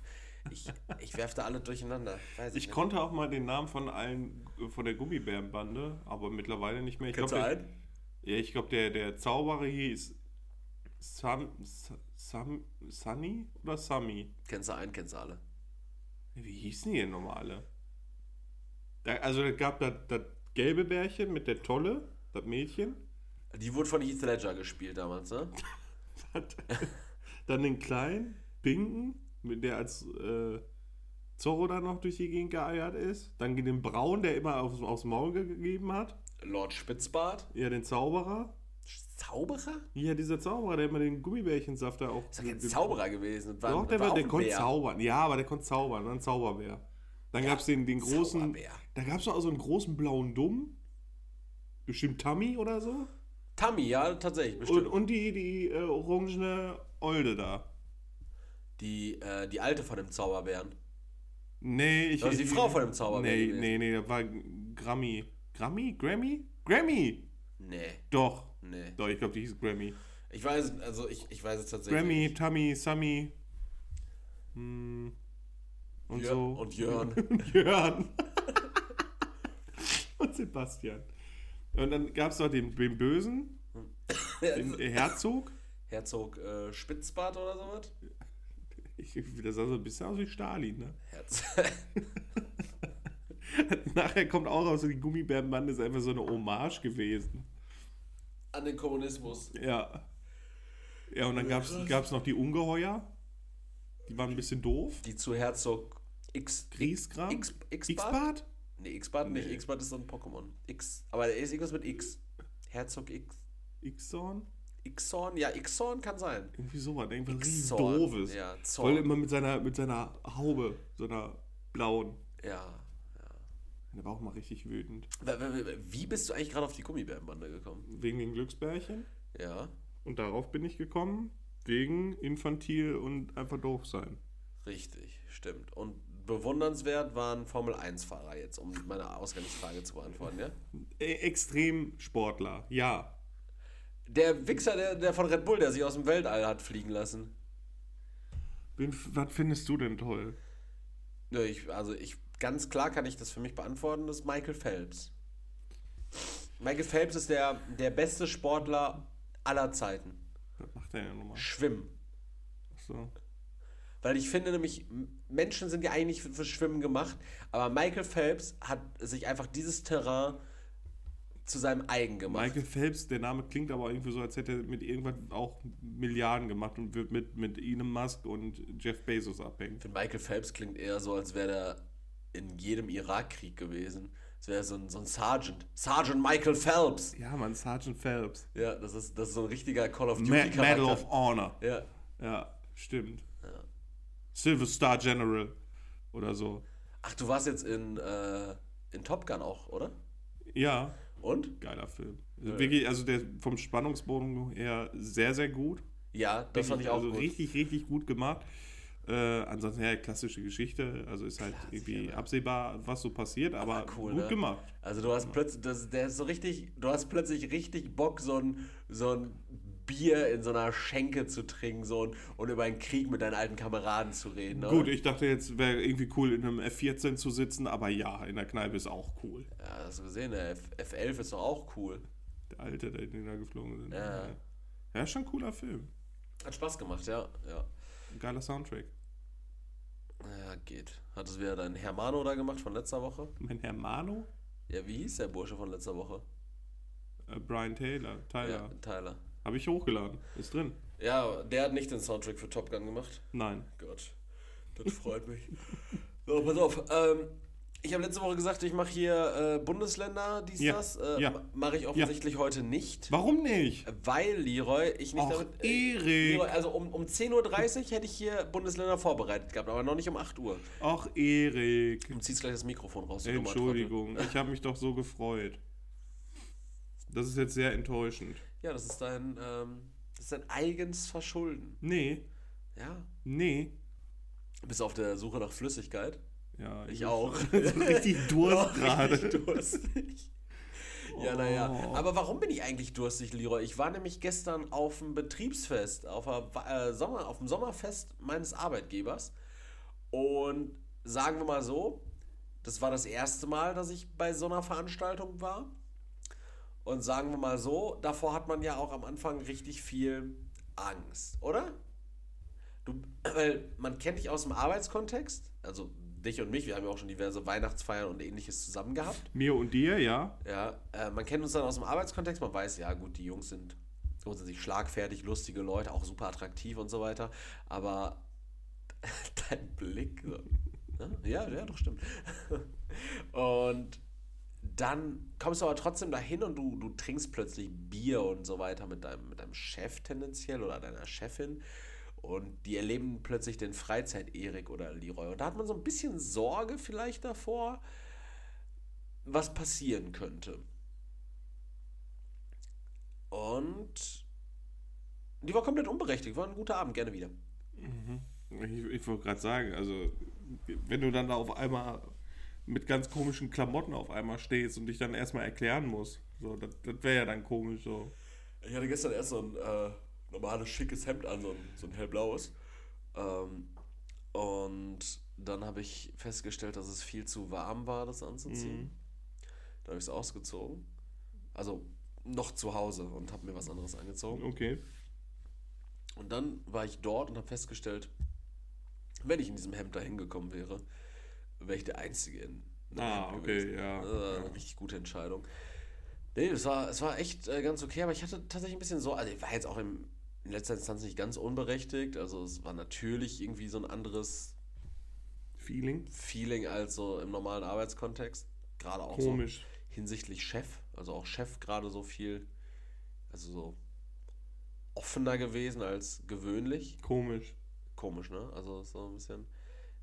Ich, ich werfe da alle durcheinander. Weiß Ich nicht. konnte auch mal den Namen von allen, von der Gummibärenbande, aber mittlerweile nicht mehr. Ich Kennst glaub, du der, einen? Ja, ich glaube, der, der Zauberer hieß Sam, Sam, Sunny oder Sammy? Kennst du einen, kennst du alle. Wie hießen die denn normale? Da, also, es gab das, das gelbe Bärchen mit der Tolle, das Mädchen. Die wurde von Heath Ledger gespielt damals, ne? Dann den kleinen, pinken, mit der als äh, Zorro da noch durch die Gegend geeiert ist. Dann den braunen, der immer aufs, aufs Maul gegeben hat. Lord Spitzbart. Ja, den Zauberer. Zauberer? Ja, dieser Zauberer, der immer den Gummibärchensaft da auch. Ist doch kein Zauberer gewesen. War, Doch, der, war, der konnte zaubern. Ja, aber der konnte zaubern. Dann Zauberbär. Dann gab es den, den großen. Zauberbär. Da gab es auch so einen großen blauen Dumm. Bestimmt Tammy oder so. Tammy, ja, tatsächlich, Und, bestimmt. und die, die äh, orangene Olde da. die, äh, die alte von dem Zauberbären. Nee, ich. Das ist die ich, Frau von dem Zauberbär Nee, gewesen. nee, nee, das war Grammy. Grammy? Grammy? Grammy! Nee, Doch. Nee. Doch, ich glaube, die hieß Grammy. Ich weiß, also ich, ich weiß es tatsächlich. Grammy. Tammy, Sammy. Hm. Und Jör- so. und Jörn. und Jörn. und Sebastian. Und dann gab es noch den, den Bösen, den Herzog. Herzog äh, Spitzbart oder sowas? Ich, das sah so ein bisschen aus wie Stalin, ne? Herz. Nachher kommt auch raus, die Gummibärenbande ist einfach so eine Hommage gewesen. An den Kommunismus. Ja. Ja, und dann gab es noch die Ungeheuer. Die waren ein bisschen doof. Die zu Herzog X. Grieskram. X- X-Bart? X-Bart? Nee, X-Bart nicht. Nee. X-Bart ist so ein Pokémon. X. Aber der ist irgendwas mit X. Herzog X. X-Zorn? Xorn? Ja, Xorn kann sein. Irgendwie sowas. Irgendwas Xorn. doofes. Ja, Voll Zorn. immer mit seiner, mit seiner Haube, so einer blauen. Ja. Der war auch mal richtig wütend. Wie bist du eigentlich gerade auf die Gummibärenbande gekommen? Wegen den Glücksbärchen. Ja, Und darauf bin ich gekommen. Wegen infantil und einfach doof sein. richtig, stimmt. Und bewundernswert waren Formel-1-Fahrer jetzt, um meine Ausgangsfrage zu beantworten, ja? Extremsportler, ja. Der Wichser, der, der von Red Bull, der sich aus dem Weltall hat fliegen lassen. Wen, was findest du denn toll? Ja, ich, also ich, ganz klar kann ich das für mich beantworten, das ist Michael Phelps. Michael Phelps ist der, der beste Sportler aller Zeiten. Was macht der ja nochmal? Schwimmen. So. Weil ich finde nämlich, Menschen sind ja eigentlich für, für Schwimmen gemacht, aber Michael Phelps hat sich einfach dieses Terrain zu seinem eigen gemacht. Michael Phelps, der Name klingt aber irgendwie so, als hätte er mit irgendwas auch Milliarden gemacht und wird mit, mit Elon Musk und Jeff Bezos abhängen. Finde, Michael Phelps klingt eher so, als wäre er in jedem Irakkrieg gewesen. Als wäre so ein, so ein Sergeant. Sergeant Michael Phelps. Ja, man, Sergeant Phelps. Ja, das ist, das ist so ein richtiger Call of Ma Duty Medal Charakter. of Honor. Ja. Ja, stimmt. Ja. Silver Star General oder so. Ach, du warst jetzt in, äh, in Top Gun auch, oder? Ja, Und? geiler Film. Also Wirklich, also der vom Spannungsbogen her sehr, sehr gut. Ja, das fand ich auch also gut. richtig, richtig gut gemacht. Äh, ansonsten, ja, klassische Geschichte. Also ist halt Klassiker, irgendwie absehbar, was so passiert, aber, cool, gut ne? gemacht. Also du hast plötzlich, das, der ist so richtig, du hast plötzlich richtig Bock, so ein, so ein Bier in so einer Schenke zu trinken so ein, und über einen Krieg mit deinen alten Kameraden zu reden. Ne? Gut, ich dachte jetzt wäre irgendwie cool, in einem F14 zu sitzen, aber ja, in der Kneipe ist auch cool. Ja, hast du gesehen, der F F11 ist doch auch cool. Der alte, der den da geflogen sind. Ja. ja, ist schon ein cooler Film. Hat Spaß gemacht, ja. Ja, Ein geiler Soundtrack. Ja geht. Hat es wieder dein Hermano da gemacht von letzter Woche? Mein Hermano? Ja, wie hieß der Bursche von letzter Woche? Äh, Brian Taylor, Tyler. Ja, Tyler. Habe ich hochgeladen. Ist drin. Ja, der hat nicht den Soundtrack für Top Gun gemacht. Nein. Gott, das freut mich. So, pass auf. Ähm, ich habe letzte Woche gesagt, ich mache hier äh, Bundesländer, dies, Ja, das. Äh, ja. ma- Mache ich offensichtlich heute nicht. Warum nicht? Weil, Leroy, ich nicht Och, damit. Erik. Leroy, also um, um 10.30 Uhr hätte ich hier Bundesländer vorbereitet gehabt, aber noch nicht um 8 Uhr. Ach, Erik. Du ziehst gleich das Mikrofon raus. Entschuldigung, ich habe mich doch so gefreut. Das ist jetzt sehr enttäuschend. Ja, das ist dein, ähm, das ist dein eigens Verschulden. Nee, Ja. nee. Bist du auf der Suche nach Flüssigkeit? Ja, Ich bin auch. so richtig Durst Ja, gerade. richtig durstig. Ja, naja. Oh. Aber warum bin ich eigentlich durstig, Leroy? Ich war nämlich gestern auf dem Betriebsfest, auf, der, äh, Sommer, auf dem Sommerfest meines Arbeitgebers. Und sagen wir mal so, das war das erste Mal, dass ich bei so einer Veranstaltung war. Und sagen wir mal so, davor hat man ja auch am Anfang richtig viel Angst, oder? Du, weil man kennt dich aus dem Arbeitskontext, also dich und mich, wir haben ja auch schon diverse Weihnachtsfeiern und ähnliches zusammen gehabt. Mir und dir, ja. Ja, äh, man kennt uns dann aus dem Arbeitskontext, man weiß, ja gut, die Jungs sind grundsätzlich schlagfertig, lustige Leute, auch super attraktiv und so weiter, aber dein Blick, so, ne? ja, ja, doch stimmt. Und dann kommst du aber trotzdem dahin und du, du trinkst plötzlich Bier und so weiter mit deinem, mit deinem Chef tendenziell oder deiner Chefin. Und die erleben plötzlich den Freizeit-Erik oder Leroy. Und da hat man so ein bisschen Sorge vielleicht davor, was passieren könnte. Und die war komplett unberechtigt. War ein guter Abend, gerne wieder. Ich, ich wollte gerade sagen, also wenn du dann da auf einmal mit ganz komischen Klamotten auf einmal stehst und dich dann erstmal erklären musst, so, das, das wäre ja dann komisch so. Ich hatte gestern erst so ein, äh, normales, schickes Hemd an, so ein, so ein hellblaues. Ähm, und dann habe ich festgestellt, dass es viel zu warm war, das anzuziehen. Mhm. Dann habe ich es ausgezogen. Also noch zu Hause und habe mir was anderes angezogen. Okay. Und dann war ich dort und habe festgestellt, wenn ich in diesem Hemd da hingekommen wäre, wäre ich der Einzige in Ah, Hemd okay, gewesen. ja, Das war ja. eine richtig gute Entscheidung. Nee, es war, es war echt äh, ganz okay, aber ich hatte tatsächlich ein bisschen so, also ich war jetzt auch im, in letzter Instanz nicht ganz unberechtigt, also es war natürlich irgendwie so ein anderes Feeling. Feeling als so im normalen Arbeitskontext, gerade auch Komisch. so hinsichtlich Chef, also auch Chef gerade so viel, also so offener gewesen als gewöhnlich. Komisch. Komisch, ne? Also so ein bisschen.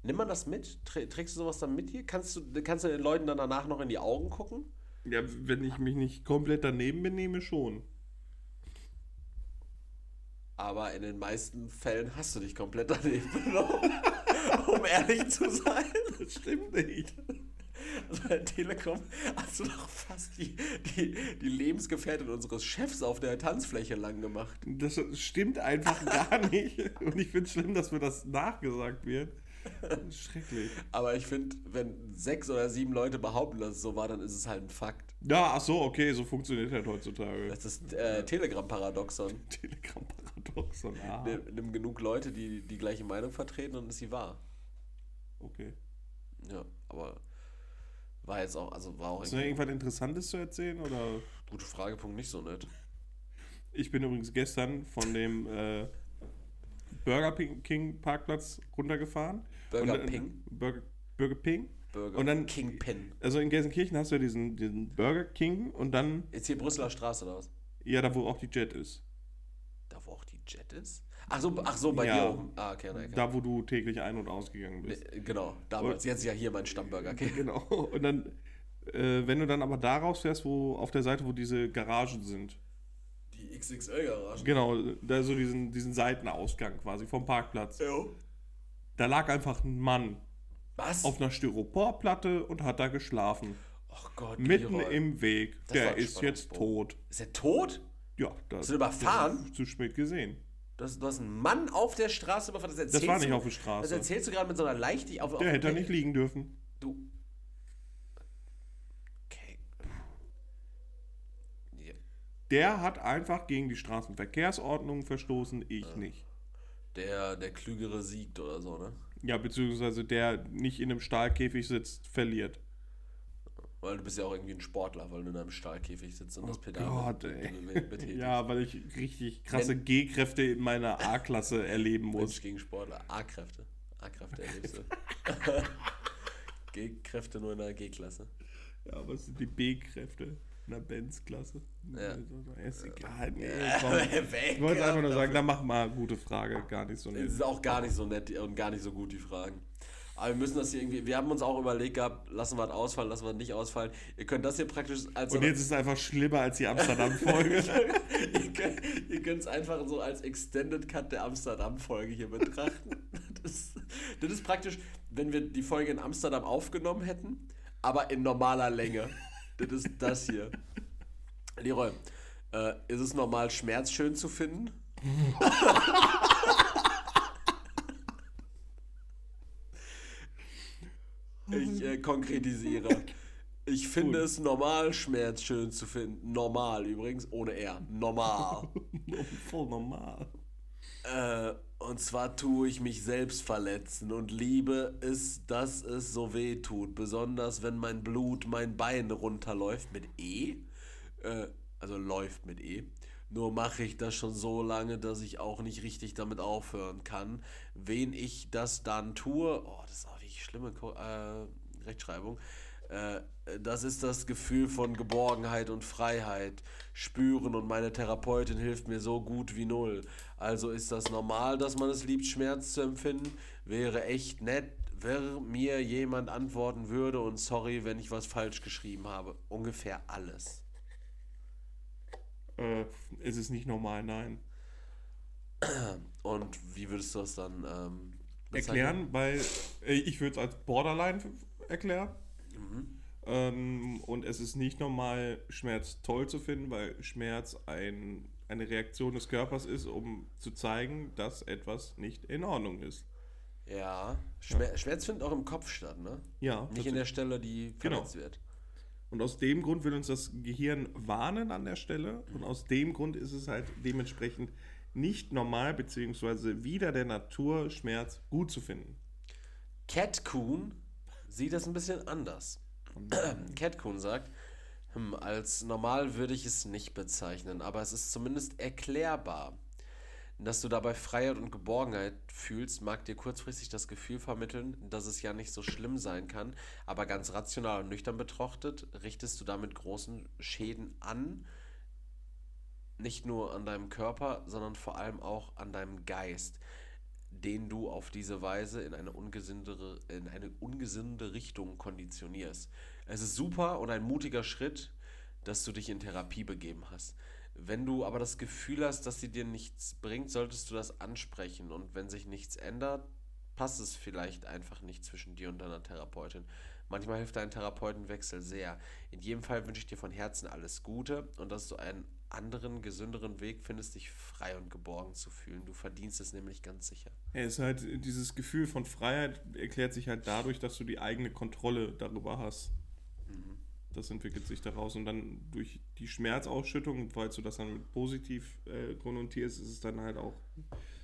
Nimm man das mit? Trä- Trägst du sowas dann mit hier? Kannst du, kannst du den Leuten dann danach noch in die Augen gucken? Ja, wenn ich mich nicht komplett daneben benehme, schon. Aber in den meisten Fällen hast du dich komplett daneben benommen. um ehrlich zu sein. Das stimmt nicht. Also bei Telekom hast du doch fast die, die, die Lebensgefährtin unseres Chefs auf der Tanzfläche lang gemacht. Das stimmt einfach gar nicht. Und ich finde es schlimm, dass mir das nachgesagt wird. Schrecklich. Aber ich finde, wenn sechs oder sieben Leute behaupten, dass es so war, dann ist es halt ein Fakt. Ja, ach so, okay, so funktioniert halt heutzutage. Das ist äh, Telegram-Paradoxon. Telegram-Paradoxon. Ah, Nimm, nimm genug Leute, die die gleiche Meinung vertreten und ist sie wahr. okay. Ja, aber war jetzt auch, also war auch Hast du irgendwas Interessantes zu erzählen? Oder? gute Fragepunkt nicht so nett. Ich bin übrigens gestern von dem äh, Burger King Parkplatz runtergefahren. Burger Und, Ping? Burger, Burger Ping. Burger Und dann- Kingpin. Also in Gelsenkirchen hast du ja diesen, diesen Burger King und dann, Jetzt hier Brüsseler Straße oder was? ja, da wo auch die Jet ist. Da wo auch die Jet ist? Ach so, ach so bei Ja. dir oben. Ah, okay, nein, Da wo du täglich ein- und ausgegangen bist. Nee, Genau, damals. Jetzt ja hier mein Stammburger. Okay. Genau. Und dann, äh, wenn du dann aber da rausfährst, wo auf der Seite, wo diese Garagen sind. Die XXL-Garage. Genau, da so diesen, diesen Seitenausgang quasi vom Parkplatz. Ja. Da lag einfach ein Mann Was? auf einer Styroporplatte und hat da geschlafen. oh Gott, Mitten Leroy. im Weg. Das Der ist jetzt tot. Ist er tot? Ja, das Ist er überfahren? Zu spät gesehen. Du hast, du hast einen Mann auf der Straße überfahren. Das, Das erzählst war nicht du, auf der Das Straße. erzählst du gerade mit so einer Leichtigkeit. Auf, auf Der hätte da nicht liegen dürfen. Du. Okay. Ja. Der hat einfach gegen die Straßenverkehrsordnung verstoßen, ich nicht. Der, der Klügere siegt oder so, ne? Ja, beziehungsweise der nicht in einem Stahlkäfig sitzt, verliert. Weil du bist ja auch irgendwie ein Sportler, weil du in einem Stahlkäfig sitzt und das Pedal Oh Gott, betätigst. Ja, weil ich richtig krasse G-Kräfte in meiner A-Klasse erleben Mensch muss. gegen Sportler. A-Kräfte. A-Kräfte erlebst du. G-Kräfte nur in der G-Klasse. Ja, was sind die B-Kräfte in der Benz-Klasse? Ja. Ist egal. Nee. Ich wollte einfach nur sagen, dann mach mal gute Frage, gar nicht so Das nett. ist auch gar nicht so nett und gar nicht so gut, die Fragen. Aber wir müssen das hier irgendwie, wir haben uns auch überlegt gehabt, lassen wir es ausfallen, lassen wir es nicht ausfallen. Ihr könnt das hier praktisch als Und jetzt ist es einfach schlimmer als die Amsterdam-Folge. ihr könnt ihr könnt es einfach so als Extended Cut der Amsterdam-Folge hier betrachten. Das, das ist praktisch, wenn wir die Folge in Amsterdam aufgenommen hätten, aber in normaler Länge. Das ist das hier. Leroy, äh, ist es normal, Schmerz schön zu finden? Ich äh, konkretisiere. Ich finde es normal, Schmerz schön zu finden. Normal übrigens, ohne R. Normal. Voll normal. äh, und zwar tue ich mich selbst verletzen und liebe es, dass es so weh tut. Besonders wenn mein Blut mein Bein runterläuft mit E. Äh, also läuft mit E. Nur mache ich das schon so lange, dass ich auch nicht richtig damit aufhören kann. Wen ich das dann tue, oh, das ist schlimme Ko äh, Rechtschreibung. Äh, das ist das Gefühl von Geborgenheit und Freiheit spüren und meine Therapeutin hilft mir so gut wie null. Also ist das normal, dass man es liebt, Schmerz zu empfinden? Wäre echt nett, wenn mir jemand antworten würde und sorry, wenn ich was falsch geschrieben habe. Ungefähr alles. Äh, es ist nicht normal, nein. Und wie würdest du das dann ähm? Erklären, weil äh, ich würde es als Borderline erklären. Ähm, und es ist nicht normal, Schmerz toll zu finden, weil Schmerz ein eine Reaktion des Körpers ist, um zu zeigen, dass etwas nicht in Ordnung ist. Ja. Schmer Schmerz findet auch im Kopf statt, ne? Ja. Nicht in der Stelle, die Genau. verletzt wird. Und aus dem Grund will uns das Gehirn warnen an der Stelle. Und aus dem Grund ist es halt dementsprechend nicht normal, beziehungsweise wieder der Natur, Schmerz gut zu finden. Cat Coon sieht das ein bisschen anders. Cat Coon sagt, hm, als normal würde ich es nicht bezeichnen, aber es ist zumindest erklärbar. Dass du dabei Freiheit und Geborgenheit fühlst, mag dir kurzfristig das Gefühl vermitteln, dass es ja nicht so schlimm sein kann, aber ganz rational und nüchtern betrachtet, richtest du damit großen Schäden an, nicht nur an deinem Körper, sondern vor allem auch an deinem Geist, den du auf diese Weise in eine ungesündere, in eine ungesunde Richtung konditionierst. Es ist super und ein mutiger Schritt, dass du dich in Therapie begeben hast. Wenn du aber das Gefühl hast, dass sie dir nichts bringt, solltest du das ansprechen. Und wenn sich nichts ändert, passt es vielleicht einfach nicht zwischen dir und deiner Therapeutin. Manchmal hilft ein Therapeutenwechsel sehr. In jedem Fall wünsche ich dir von Herzen alles Gute und dass du einen anderen, gesünderen Weg findest, dich frei und geborgen zu fühlen. Du verdienst es nämlich ganz sicher. Ja, es ist halt dieses Gefühl von Freiheit erklärt sich halt dadurch, dass du die eigene Kontrolle darüber hast. Das entwickelt sich daraus und dann durch die Schmerzausschüttung, falls du das dann mit positiv äh, konnotierst, ist es dann halt auch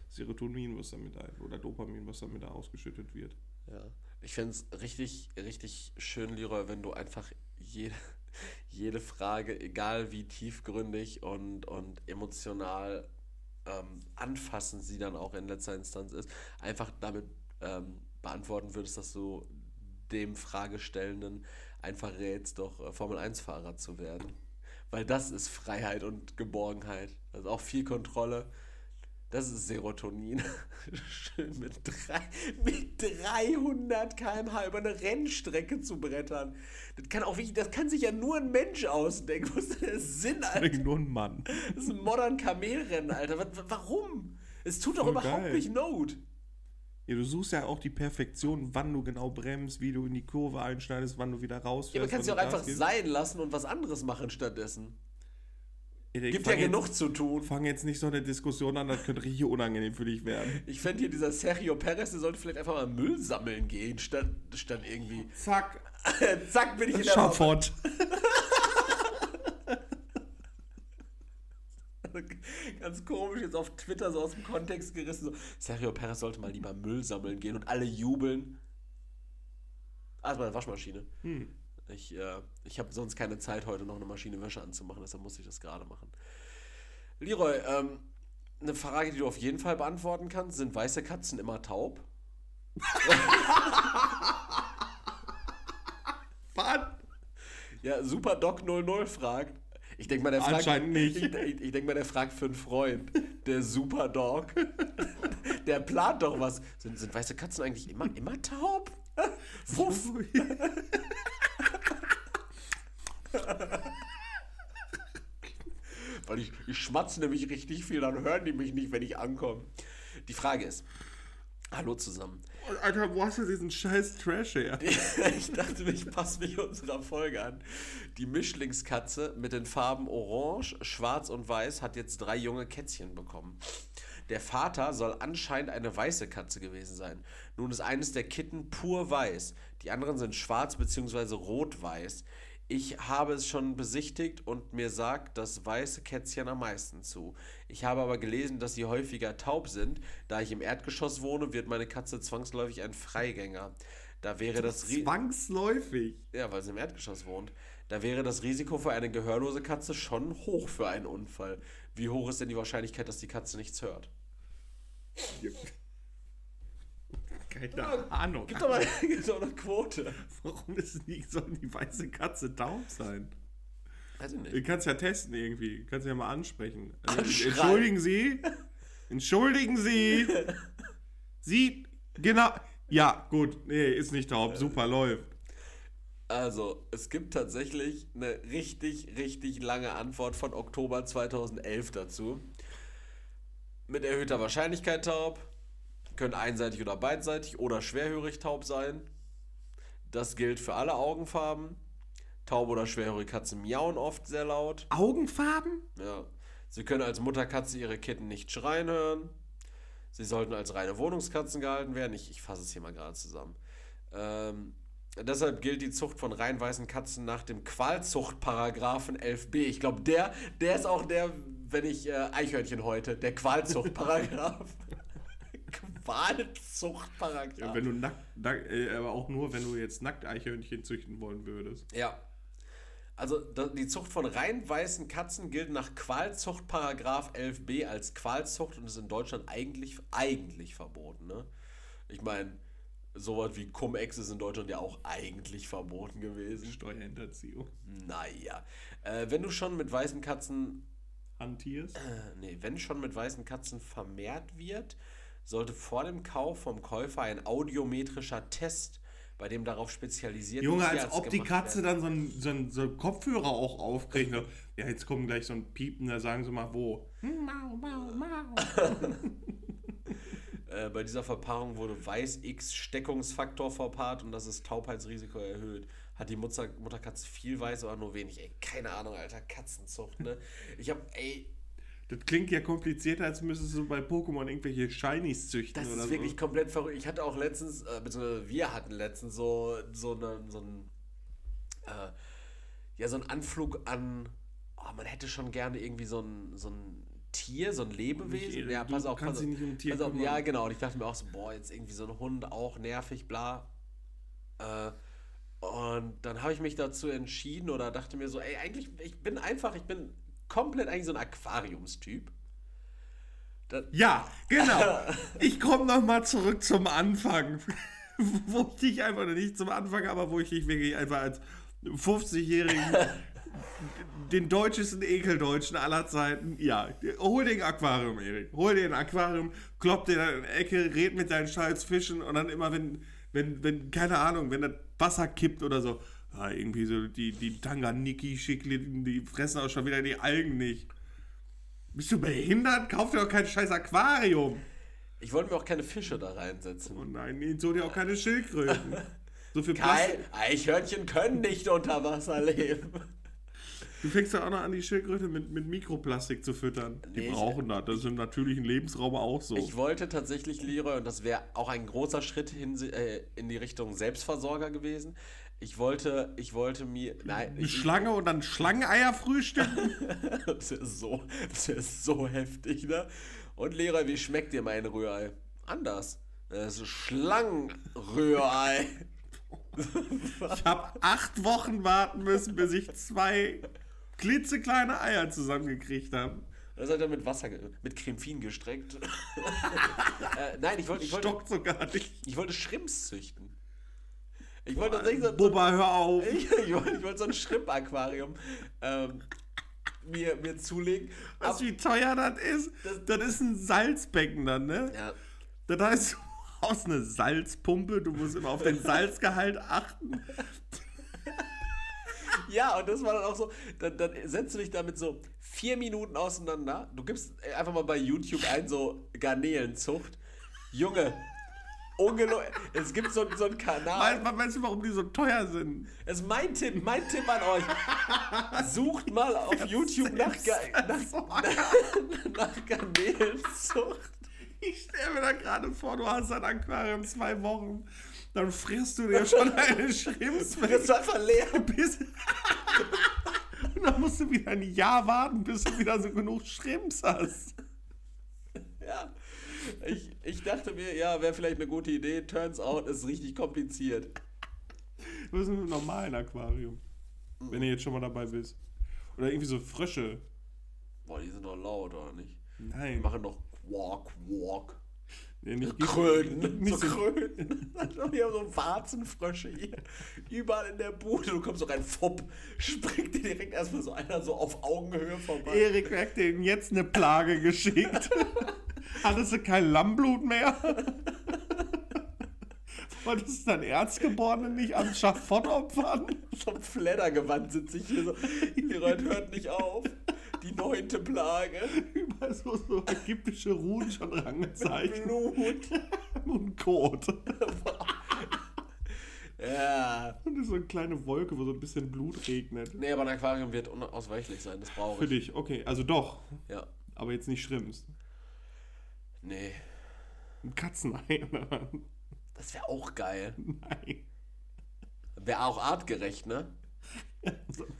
Serotonin, was damit ein, oder Dopamin, was damit da ausgeschüttet wird. Ja. Ich fände es richtig, richtig schön, Leroy, wenn du einfach jede, jede Frage, egal wie tiefgründig und, und emotional ähm, anfassend sie dann auch in letzter Instanz ist, einfach damit ähm, beantworten würdest, dass du dem Fragestellenden einfach rätst, doch äh, Formel-1-Fahrer zu werden. Weil das ist Freiheit und Geborgenheit. Also auch viel Kontrolle. Das ist Serotonin. Schön mit, drei, mit 300 km/h über eine Rennstrecke zu brettern. Das kann, auch das kann sich ja nur ein Mensch ausdenken. Was ist denn der Sinn, Alter? Nur ein Mann. Das ist ein modern Kamelrennen, Alter. Warum? Es tut doch Voll überhaupt geil. nicht Not. Ja, du suchst ja auch die Perfektion, wann du genau bremst, wie du in die Kurve einschneidest, wann du wieder rausfährst. Ja, aber kannst du auch einfach gibst. sein lassen und was anderes machen stattdessen. Ich Gibt ja jetzt- genug zu tun. Fang jetzt nicht so eine Diskussion an, das könnte richtig unangenehm für dich werden. Ich fände hier dieser Sergio Perez, der sollte vielleicht einfach mal Müll sammeln gehen, statt, statt irgendwie. Zack, Zack, bin ich in der Schafott. Ganz komisch, jetzt auf Twitter so aus dem Kontext gerissen. So, Sergio Perez sollte mal lieber Müll sammeln gehen und alle jubeln. Ah, ist meine Waschmaschine. Hm. Ich, äh, ich habe sonst keine Zeit, heute noch eine Maschine Wäsche anzumachen, deshalb muss ich das gerade machen. Leroy, ähm, eine Frage, die du auf jeden Fall beantworten kannst: Sind weiße Katzen immer taub? Was? Ja, Super Doc 00 fragt. Ich denke mal, der fragt. Anscheinend nicht. Ich, ich, ich denke mal, der fragt für einen Freund. Der Super Dog. Der plant doch was. Sind, sind weiße Katzen eigentlich immer, immer taub? Wuff. Weil ich, ich schmatze nämlich richtig viel, dann hören die mich nicht, wenn ich ankomme. Die Frage ist: Hallo zusammen. Alter, wo hast du diesen scheiß Trash her? Ich dachte, ich passe mich unserer Folge an. Die Mischlingskatze mit den Farben Orange, Schwarz und Weiß hat jetzt drei junge Kätzchen bekommen. Der Vater soll anscheinend eine weiße Katze gewesen sein. Nun ist eines der Kitten pur weiß. Die anderen sind schwarz bzw. rot-weiß. Ich habe es schon besichtigt und mir sagt das weiße Kätzchen am meisten zu. Ich habe aber gelesen, dass sie häufiger taub sind. Da ich im Erdgeschoss wohne, wird meine Katze zwangsläufig ein Freigänger. Da wäre das Zwangsläufig. ja, weil sie im Erdgeschoss wohnt. Da wäre das Risiko für eine gehörlose Katze schon hoch für einen Unfall. Wie hoch ist denn die Wahrscheinlichkeit, dass die Katze nichts hört? Keine Ahnung. Gib doch mal doch eine Quote. Warum ist die, soll die weiße Katze taub sein? Weiß ich Du nicht. kannst ja testen irgendwie. Du kannst ja mal ansprechen. Also, entschuldigen Sie. Entschuldigen Sie. Sie, genau. Ja, gut. Nee, ist nicht taub. Super, läuft. Also, es gibt tatsächlich eine richtig, richtig lange Antwort von Oktober 2011 dazu. Mit erhöhter Wahrscheinlichkeit taub, können einseitig oder beidseitig oder schwerhörig taub sein. Das gilt für alle Augenfarben. Taube oder schwerhörige Katzen miauen oft sehr laut. Augenfarben? Ja. Sie können als Mutterkatze ihre Kitten nicht schreien hören. Sie sollten als reine Wohnungskatzen gehalten werden. Ich, ich fasse es hier mal gerade zusammen. Ähm, deshalb gilt die Zucht von rein weißen Katzen nach dem Qualzuchtparagraphen 11b. Ich glaube, der, der ist auch der, wenn ich äh, Eichhörnchen heute, der Qualzuchtparagraph. Qualzuchtparagraph. Ja, wenn du nackt, nackt äh, aber auch nur, wenn du jetzt nackt Eichhörnchen züchten wollen würdest. Ja. Also die Zucht von rein weißen Katzen gilt nach Qualzuchtparagraph 11b als Qualzucht und ist in Deutschland eigentlich, eigentlich verboten. Ne? Ich meine, sowas wie Cum-Ex ist in Deutschland ja auch eigentlich verboten gewesen. Steuerhinterziehung. Naja. Äh, wenn du schon mit weißen Katzen Hantierst? äh, nee, wenn schon mit weißen Katzen vermehrt wird, sollte vor dem Kauf vom Käufer ein audiometrischer Test, bei dem darauf spezialisiert Junge, als ob die Katze dann so einen so einen- so einen Kopfhörer auch aufkriegt. ne? ja, jetzt kommt gleich so ein Piepen, da sagen sie mal wo. Mau, mau, mau. Äh, bei dieser Verpaarung wurde Weiß-X-Steckungsfaktor verpaart und das ist Taubheitsrisiko erhöht. Hat die Mutter, Mutterkatze viel Weiß, aber nur wenig. Ey, keine Ahnung, Alter, Katzenzucht, ne? Ich hab, ey, Das klingt ja komplizierter, als müsstest du bei Pokémon irgendwelche Shinies züchten das oder ist so. wirklich komplett verrückt. Ich hatte auch letztens, äh, beziehungsweise wir hatten letztens so, so, eine, so ein, äh, ja, so einen Anflug an, oh, man hätte schon gerne irgendwie so ein, so ein Tier, so ein Lebewesen. Nicht, ja, pass auf, pass auf. nicht um Tier pass auf ja, genau. Und ich dachte mir auch so, boah, jetzt irgendwie so ein Hund, auch nervig, bla. Äh, und dann habe ich mich dazu entschieden oder dachte mir so, ey, eigentlich, ich bin einfach, ich bin komplett eigentlich so ein Aquariumstyp. Das, Ja, genau. Ich komme nochmal zurück zum Anfang. wo ich dich einfach nicht zum Anfang, aber wo ich dich wirklich einfach als 50-Jährigen, den deutschesten Ekeldeutschen aller Zeiten, ja, hol den Aquarium, Erik. Hol dir ein Aquarium, klopp dir in eine Ecke, red mit deinen scheiß Fischen und dann immer, wenn, wenn, wenn, keine Ahnung, wenn das Wasser kippt oder so, ja, irgendwie so die, die Tanganiki-Schikliten, die fressen auch schon wieder die Algen nicht. Bist du behindert? Kauf dir doch kein scheiß Aquarium. ich wollte mir auch keine Fische da reinsetzen. Oh nein, nee, so dir auch keine Schildkröten. So viel Kein, Plastik. Eichhörnchen können nicht unter Wasser leben. Du fängst ja auch noch an, die Schildkröte mit, mit Mikroplastik zu füttern. Die Nee, ich- brauchen das. Das ist im natürlichen Lebensraum auch so. Ich wollte tatsächlich, Leroy, und das wäre auch ein großer Schritt hin, äh, in die Richtung Selbstversorger gewesen. Ich wollte, ich wollte mir, nein, Eine ich, Schlange und dann Schlangeneier frühstücken? das ist so, das ist so heftig, ne? Und Leroy, wie schmeckt dir mein Rührei? Anders. Das ist Schlangenrührei. Ich habe acht Wochen warten müssen, bis ich zwei klitzekleine Eier zusammengekriegt habe. Das hat er mit Wasser, mit Cremefin gestreckt. äh, nein, ich wollte, ich wollte, Stockt sogar nicht. ich wollte Shrimps züchten. Ich wollte tatsächlich so, Bubba, hör auf. Ich, ich wollte, ich wollte so ein Shrimp-Aquarium ähm, mir, mir zulegen. Weißt du, wie teuer das ist? Das ist ein Salzbecken dann, ne? ja, Das heißt, du brauchst eine Salzpumpe, du musst immer auf den Salzgehalt achten. ja, und das war dann auch so, dann, dann setzt du dich damit so vier Minuten auseinander. Du gibst einfach mal bei YouTube ein, so Garnelenzucht. Junge, ungelogen. Es gibt so, so einen Kanal. Weißt, weißt du, warum die so teuer sind? Das ist mein Tipp, mein Tipp an euch. Sucht mal auf YouTube nach, nach, nach, nach Garnelenzucht. Ich stelle mir da gerade vor, du hast ein Aquarium zwei Wochen, dann frisst du dir schon eine Schrimps Das war einfach leer. bis Und dann musst du wieder ein Jahr warten, bis du wieder so genug Schrimps hast. Ja. Ich, ich dachte mir, ja, wäre vielleicht eine gute Idee. Turns out, ist richtig kompliziert. Du bist mit einem normalen Aquarium. Wenn du jetzt schon mal dabei bist. Oder irgendwie so Frösche. Boah, die sind doch laut, oder nicht? Die Nein. machen doch Walk, Walk. Nee, nicht Kröten. Nicht so Kröten. Wir haben so Warzenfrösche hier. Überall in der Bude. Du kommst so rein, fupp. Springt dir direkt erstmal so einer so auf Augenhöhe vorbei. Erik hat denen jetzt eine Plage geschickt. Hattest du kein Lammblut mehr? Wolltest du dein Erzgeborenen nicht am Schafott opfern? Vom Fleddergewand sitze ich hier so. Die Leute hört nicht auf. Die neunte Plage. Überall so, so ägyptische Ruhen schon rangezeichnet. Blut. Und Kot. Ja. Und ist so eine kleine Wolke, wo so ein bisschen Blut regnet. Nee, aber ein Aquarium wird unausweichlich sein, das brauche Für ich. dich, okay. Also doch, Ja. aber jetzt nicht Schrimps. Nee. Ein Katzenei oder? Das wäre auch geil. Nein. Wäre auch artgerecht, ne? So, ein-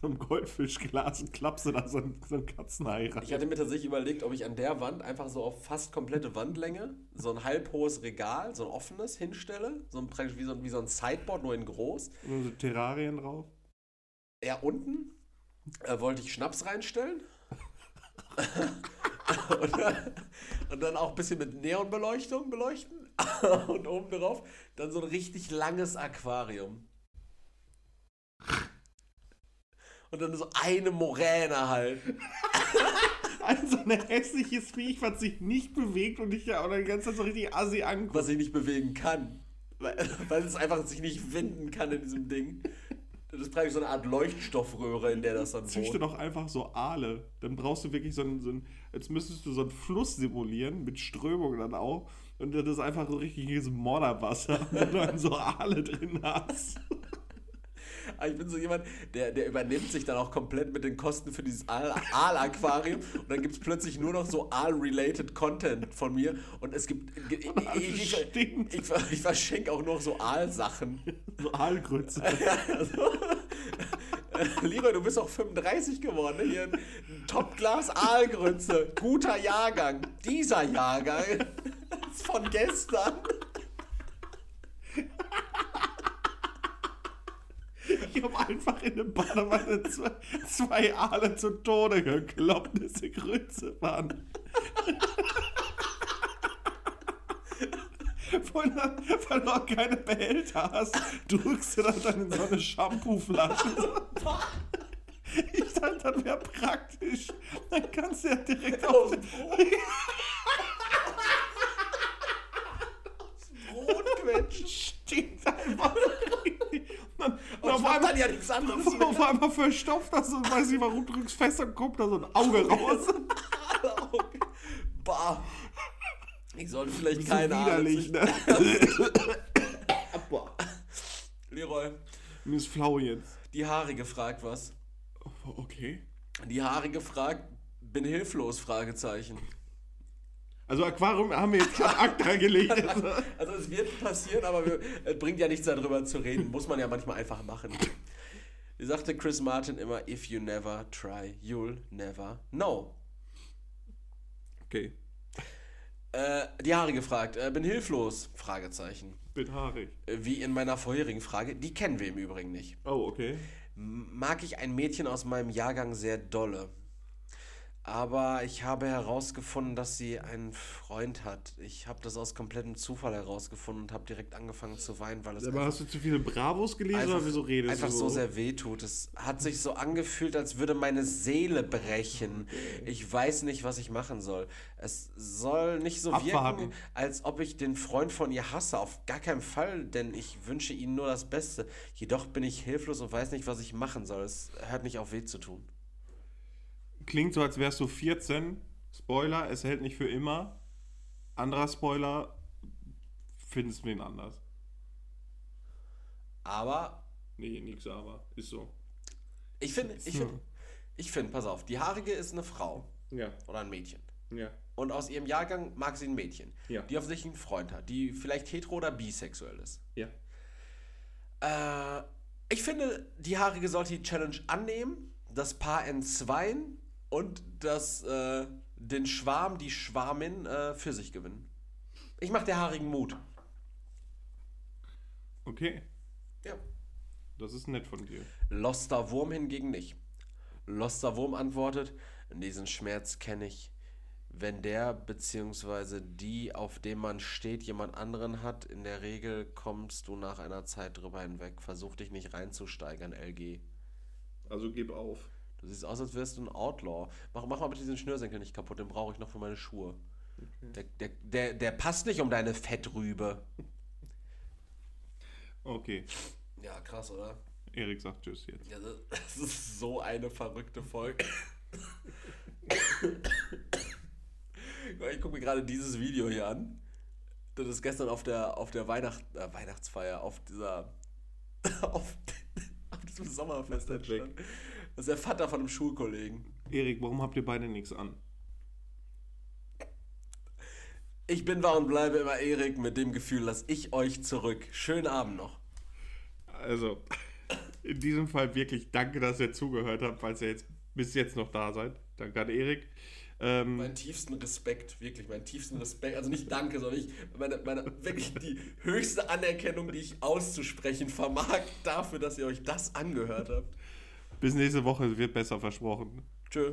so ein Goldfischglas und klappst du da so ein, so ein Katzenei rein. Ich hatte mir tatsächlich überlegt, ob ich an der Wand einfach so auf fast komplette Wandlänge so ein halbhohes Regal, so ein offenes hinstelle. So ein, praktisch wie so, ein- wie so ein Sideboard, nur in groß. Und so Terrarien drauf. Ja, unten äh, wollte ich Schnaps reinstellen. und, dann, und dann auch ein bisschen mit Neonbeleuchtung beleuchten. und oben drauf dann so ein richtig langes Aquarium. Und dann so eine Moräne halt. Also ein hässliches Viech, was sich nicht bewegt und dich ja auch die ganze Zeit so richtig assi anguckt. was ich nicht bewegen kann. Weil, weil es einfach sich nicht winden kann in diesem Ding. Das ist praktisch so eine Art Leuchtstoffröhre, in der das dann Züchte wohnt. doch einfach so Aale. Dann brauchst du wirklich so einen, so einen, jetzt müsstest du so einen Fluss simulieren, mit Strömung dann auch. Und das ist einfach so richtiges Modderwasser, wo du dann so Aale drin hast. Aber ich bin so jemand, der, der übernimmt sich dann auch komplett mit den Kosten für dieses Aal- Aal-Aquarium. Und dann gibt es plötzlich nur noch so Aal-related Content von mir. Und es gibt. Ich, ich, ich, ich verschenke auch nur noch so Aalsachen. So Aalgrütze. Also, Leroy, du bist auch 35 geworden. Ne? Hier ein Topglas Aalgrütze. Guter Jahrgang. Dieser Jahrgang ist von gestern. Ich habe einfach in der Badewanne zwei, zwei Aale zu Tode gekloppt, diese Grütze waren. Weil, du auch keine Behälter hast, drückst du dann in so eine Shampooflasche. Ich dachte, das wäre praktisch. Dann kannst du ja direkt auf den Brot quetschen. Stinkt einfach. Dann, Und auf einmal, ja nichts anderes auf mehr. einmal verstopft das und weiß nicht warum, drückst fest, dann kommt da so ein Auge raus. Bah. Ich sollte vielleicht keine Ahnung. widerlich, ne? Boah. Leroy, Mir ist flau jetzt. Die Haarige fragt was. Okay. Die Haarige fragt, bin hilflos, Fragezeichen. Also Aquarium haben wir jetzt ad acta gelegt. Also. Also es wird passieren, aber wir, es bringt ja nichts darüber zu reden. Muss man ja manchmal einfach machen. Wie sagte Chris Martin immer, if you never try, you'll never know. Okay. Äh, die Haare gefragt, äh, bin hilflos? Fragezeichen. Bin haarig. Äh, Wie in meiner vorherigen Frage, die kennen wir im Übrigen nicht. Oh, okay. Mag ich ein Mädchen aus meinem Jahrgang sehr dolle. Aber ich habe herausgefunden, dass sie einen Freund hat. Ich habe das aus komplettem Zufall herausgefunden und habe direkt angefangen zu weinen, weil es Aber hast du zu viele Bravos gelesen oder wieso redest einfach du so sehr wehtut. Es hat sich so angefühlt, als würde meine Seele brechen. Ich weiß nicht, was ich machen soll. Es soll nicht so Abwarten. wirken, als ob ich den Freund von ihr hasse. Auf gar keinen Fall, denn ich wünsche ihnen nur das Beste. Jedoch bin ich hilflos und weiß nicht, was ich machen soll. Es hört nicht auf weh zu tun. Klingt so, als wärst du 14. Spoiler, es hält nicht für immer. Anderer Spoiler, findest du ihn anders. Aber Nee, nix aber. Ist so. ich finde, ich finde, ich finde, pass auf, die Haarige ist eine Frau Ja, oder ein Mädchen. ja. Und aus ihrem Jahrgang mag sie ein Mädchen, Ja. die offensichtlich einen Freund hat, die vielleicht hetero oder bisexuell ist. Ja. Äh, ich finde, die Haarige sollte die Challenge annehmen, das Paar entzweien und das, äh, den Schwarm, die Schwarmin äh, für sich gewinnen. Ich mache der Haarigen Mut. Okay, Ja. das ist nett von dir. Loster Wurm hingegen nicht. Loster Wurm antwortet, diesen Schmerz kenne ich. Wenn der bzw. die, auf dem man steht, jemand anderen hat, in der Regel kommst du nach einer Zeit drüber hinweg. Versuch dich nicht reinzusteigern, LG. Also gib auf. Du siehst aus, als wärst du ein Outlaw. Mach, mach mal bitte diesen Schnürsenkel nicht kaputt, den brauche ich noch für meine Schuhe. Der, der, der, der passt nicht um deine Fettrübe. Okay, Ja, krass, oder? Erik sagt Tschüss jetzt. Ja, das ist so eine verrückte Folge. Ich gucke mir gerade dieses Video hier an. das ist gestern auf der, auf der Weihnacht, äh, Weihnachtsfeier, auf dieser, auf, auf diesem Sommerfest entstand. Das ist der Vater von einem Schulkollegen. Erik, warum habt ihr beide nichts an? Ich bin war und bleibe immer Erik mit dem Gefühl, lasse ich euch zurück. Schönen Abend noch. Also, in diesem Fall wirklich danke, dass ihr zugehört habt, falls ihr jetzt bis jetzt noch da seid. Danke an Erik. Ähm, meinen tiefsten Respekt, wirklich, meinen tiefsten Respekt. Also nicht Danke, sondern ich, meine, meine, wirklich die höchste Anerkennung, die ich auszusprechen vermag, dafür, dass ihr euch das angehört habt. Bis nächste Woche wird besser versprochen. Tschö.